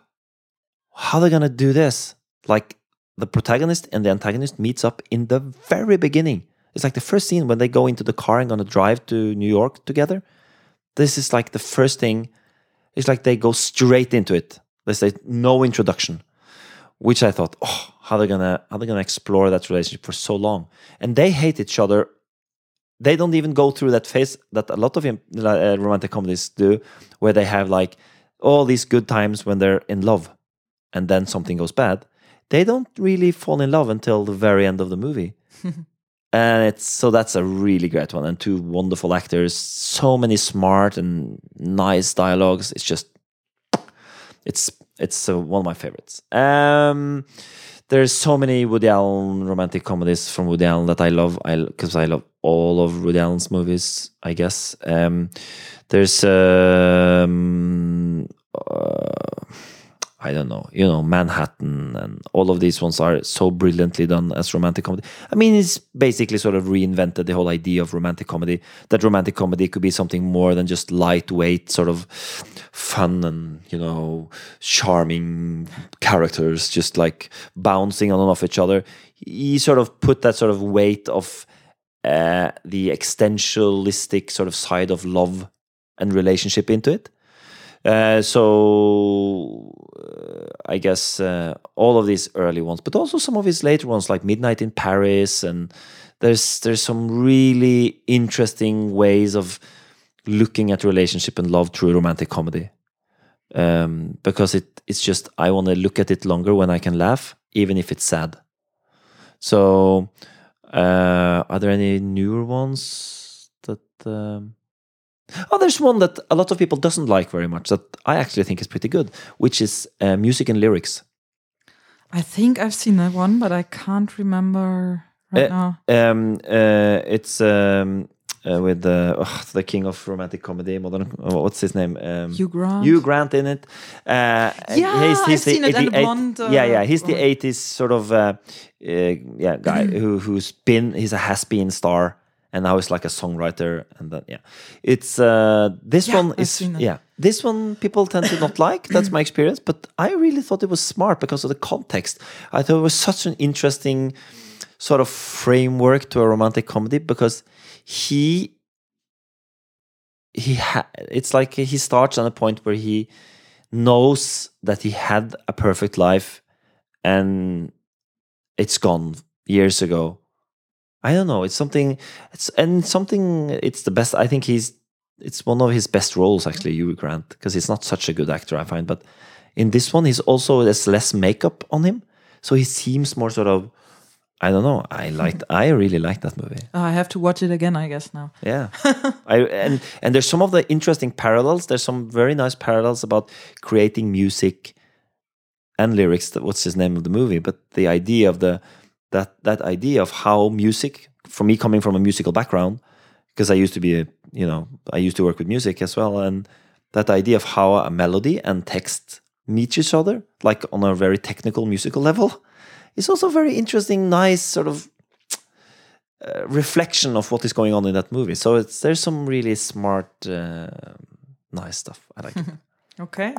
how are they gonna do this? Like the protagonist and the antagonist meets up in the very beginning. It's like the first scene when they go into the car and gonna drive to New York together. This is like the first thing. It's like they go straight into it. They say no introduction, which I thought, oh, how they gonna how they gonna explore that relationship for so long? And they hate each other. They don't even go through that phase that a lot of uh, romantic comedies do, where they have like all these good times when they're in love, and then something goes bad. They don't really fall in love until the very end of the movie. [laughs] And it's so that's a really great one and two wonderful actors so many smart and nice dialogues. It's just it's it's uh, one of my favorites. Um there's so many Woody Allen romantic comedies from Woody Allen that I love. I because I love all of Woody Allen's movies I guess. Um there's um uh, I don't know, you know, Manhattan and all of these ones are so brilliantly done as romantic comedy. I mean, it's basically sort of reinvented the whole idea of romantic comedy. That romantic comedy could be something more than just lightweight, sort of fun and, you know, charming characters just like bouncing on and off each other. He sort of put that sort of weight of uh, the existentialistic sort of side of love and relationship into it. Uh, so uh, I guess uh, all of these early ones, but also some of his later ones, like Midnight in Paris, and there's there's some really interesting ways of looking at relationship and love through romantic comedy. Um, because it it's just I want to look at it longer when I can laugh, even if it's sad. So, uh, are there any newer ones that? Um, Oh, there's one that a lot of people doesn't like very much that I actually think is pretty good, which is uh, music and lyrics. I think I've seen that one, but I can't remember right Uh, now. Um, uh, it's um, uh, with the oh, the king of romantic comedy, modern. oh, what's his name? Um, Hugh Grant. Hugh Grant in it. Uh, Yeah, I've seen it, the blonde, yeah, yeah, he's the '80s sort of yeah guy [clears throat] who who's been he's a has been star and now he's like a songwriter and then yeah, it's uh, this Yeah, one is yeah. This one people tend to not [coughs] like. That's my experience, but I really thought it was smart because of the context. I thought it was such an interesting sort of framework to a romantic comedy because he he ha- it's like he starts on a point where he knows that he had a perfect life and it's gone years ago i don't know it's something it's and something it's the best i think he's it's one of his best roles actually Hugh Grant because he's not such a good actor I find but in this one he's also there's less makeup on him so he seems more sort of I don't know I liked [laughs] I really liked that movie Oh, I have to watch it again, I guess now. yeah, [laughs] I and and there's some of the interesting parallels. There's some very nice parallels about creating music and lyrics. That what's his name of the movie? But the idea of the that that idea of how music, for me coming from a musical background, because I used to be a you know I used to work with music as well, and that idea of how a melody and text meet each other, like on a very technical musical level, [laughs] is also very interesting, nice sort of uh, reflection of what is going on in that movie. So it's there's some really smart, uh, nice stuff. I like it. [laughs] Okay.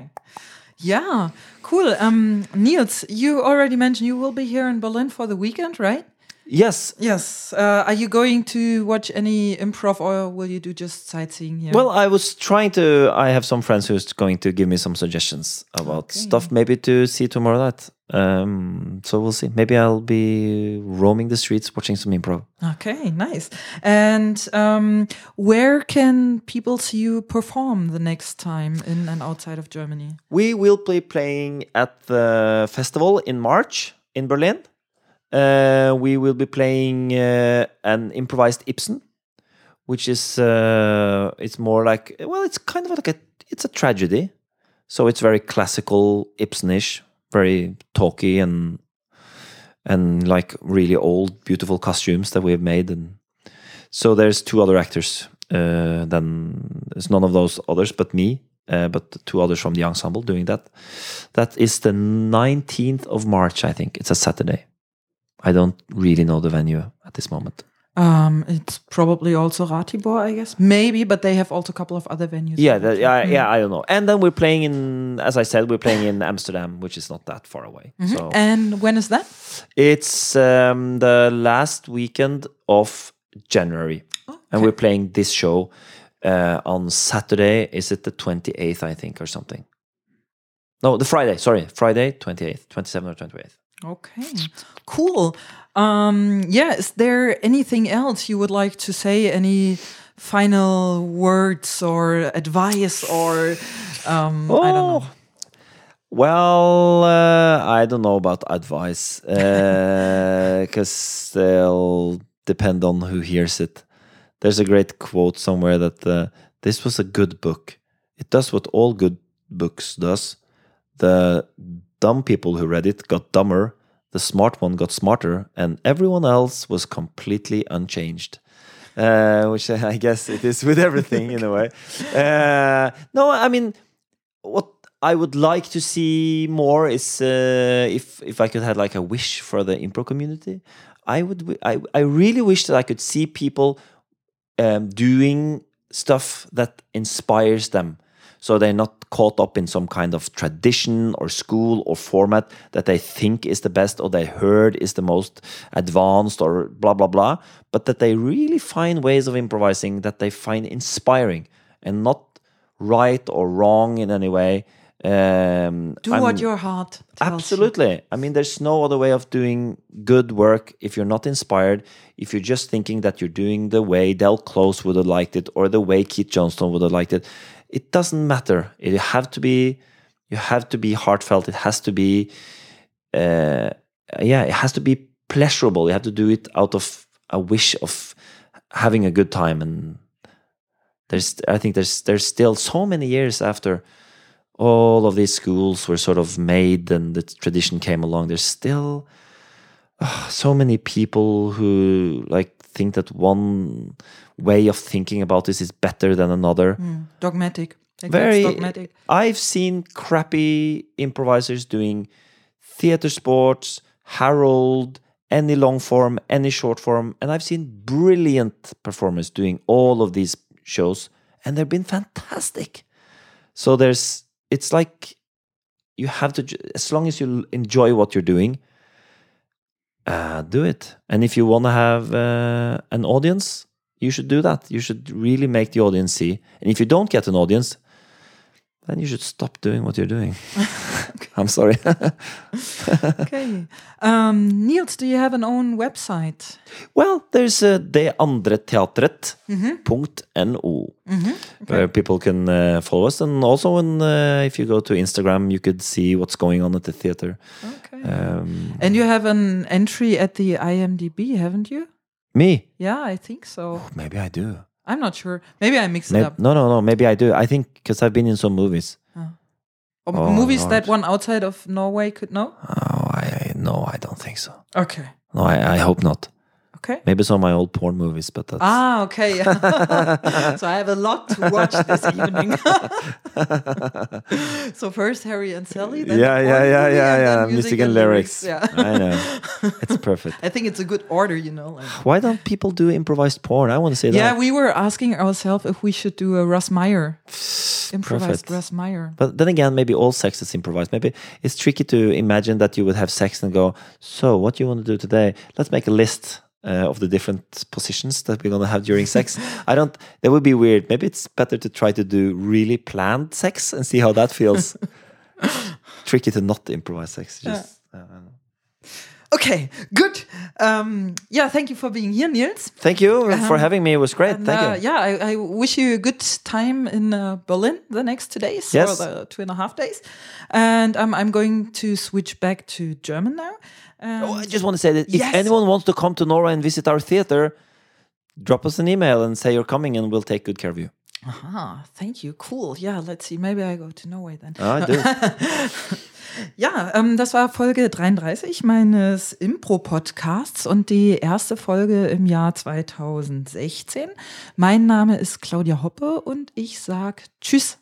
Yeah, cool. Um, Niels, you already mentioned you will be here in Berlin for the weekend, right? Yes. Yes. Uh, are you going to watch any improv or will you do just sightseeing here? Well, I was trying to. I have some friends who's going to give me some suggestions about Okay. stuff, maybe to see tomorrow night. Um, so we'll see. Maybe I'll be roaming the streets watching some improv. okay, nice. And um, where can people see you perform the next time in and outside of Germany? We will be playing at the festival in March in Berlin. Uh, we will be playing uh, an improvised Ibsen, which is uh, it's more like well, it's kind of like a it's a tragedy, so it's very classical Ibsenish, very talky and and like really old, beautiful costumes that we have made, and so there's two other actors. Uh, then it's none of those others but me, uh, but two others from the ensemble doing that. That is the 19th of March, I think. It's a Saturday. I don't really know the venue at this moment. Um, it's probably also Ratibor, I guess. Maybe, but they have also a couple of other venues. Yeah, that, yeah, yeah. I don't know. And then we're playing in, as I said, we're playing in Amsterdam, which is not that far away. So And when is that? it's um, the last weekend of January, and we're playing this show uh, on Saturday. Is it the twenty eighth? I think, or something. No, the Friday. Sorry, Friday, twenty eighth, twenty seventh or twenty eighth. Okay, cool. Um, yeah, is there anything else you would like to say? Any final words or advice or um, I don't know. Well, uh, I don't know about advice [laughs] because they'll depend on who hears it. There's a great quote somewhere that uh, this was a good book. It does what all good books does. The dumb people who read it got dumber. The smart one got smarter, and everyone else was completely unchanged. Uh, which [laughs] I guess it is with everything in a way. [laughs] Uh, no, I mean, what I would like to see more is uh, if if I could have like a wish for the impro community. I would I I really wish that I could see people um, doing stuff that inspires them, so they're not caught up in some kind of tradition or school or format that they think is the best or they heard is the most advanced or blah blah blah, but that they really find ways of improvising that they find inspiring and not right or wrong in any way. Um, Do I'm- what your heart tells you. Absolutely. I mean, there's no other way of doing good work if you're not inspired, if you're just thinking that you're doing the way Del Close would have liked it or the way Keith Johnstone would have liked it. It doesn't matter. You have to be, you have to be heartfelt. It has to be, uh, yeah, it has to be pleasurable. You have to do it out of a wish of having a good time. And there's, I think there's, there's still so many years after all of these schools were sort of made and the tradition came along there's still so many people who like think that one way of thinking about this is better than another Mm, dogmatic. Like very dogmatic. i've seen crappy improvisers doing theater sports harold any long form any short form and i've seen brilliant performers doing all of these shows and they've been fantastic so there's it's like you have to as long as you enjoy what you're doing uh, do it. And if you want to have uh, an audience you should do that. You should really make the audience see. And if you don't get an audience then you should stop doing what you're doing [laughs] i'm sorry [laughs] Okay. Um, Niels, do you have an own website? well there's uh, detandreteatret.no where people can uh, follow us and also when, uh, if you go to instagram you could see what's going on at the theater Okay. um, and you have an entry at the IMDb, haven't you? me Yeah, I think so. maybe i do I'm not sure. Maybe I mixed it up. no no no maybe i do i think because i've been in some movies Or Oh, movies that one outside of Norway could know? oh i, I no i don't think so Okay. no i, I hope not Okay. Maybe some of my old porn movies, but that's Ah, okay. [laughs] [laughs] so I have a lot to watch this evening. [laughs] so first Harry and Sally, then yeah, yeah, yeah, yeah, yeah. then Music and lyrics. Yeah. I know. It's perfect. I think it's a good order, you know. Like, Why don't people do improvised porn? I want to say yeah, that. Yeah, we were asking ourselves if we should do a Russ Meyer, improvised Perfect. Russ Meyer. But then again, maybe all sex is improvised. Maybe it's tricky to imagine that you would have sex and go, so what do you want to do today? Let's make a list uh, of the different positions that we're going to have during sex. I don't, that would be weird. Maybe it's better to try to do really planned sex and see how that feels. [laughs] tricky to not improvise sex. Just, uh, know. Okay, good. Um, yeah, thank you for being here, Niels. Thank you for having me. It was great. And, Thank uh, you. Yeah, I, I wish you a good time in uh, Berlin the next two days Yes. or the two and a half days. And um, I'm going to switch back to German now. Um, Oh, I just want to say that if Yes. anyone wants to come to Norway and visit our theater, drop us an email and say you're coming and we'll take good care of you. aha, thank you. Cool. Yeah, let's see. Maybe I go to Norway then. Ah, do. [laughs] Ja, ähm, das war Folge 33 meines Impro-Podcasts und die erste Folge im Jahr 2016. Mein Name ist Claudia Hoppe und ich sag Tschüss.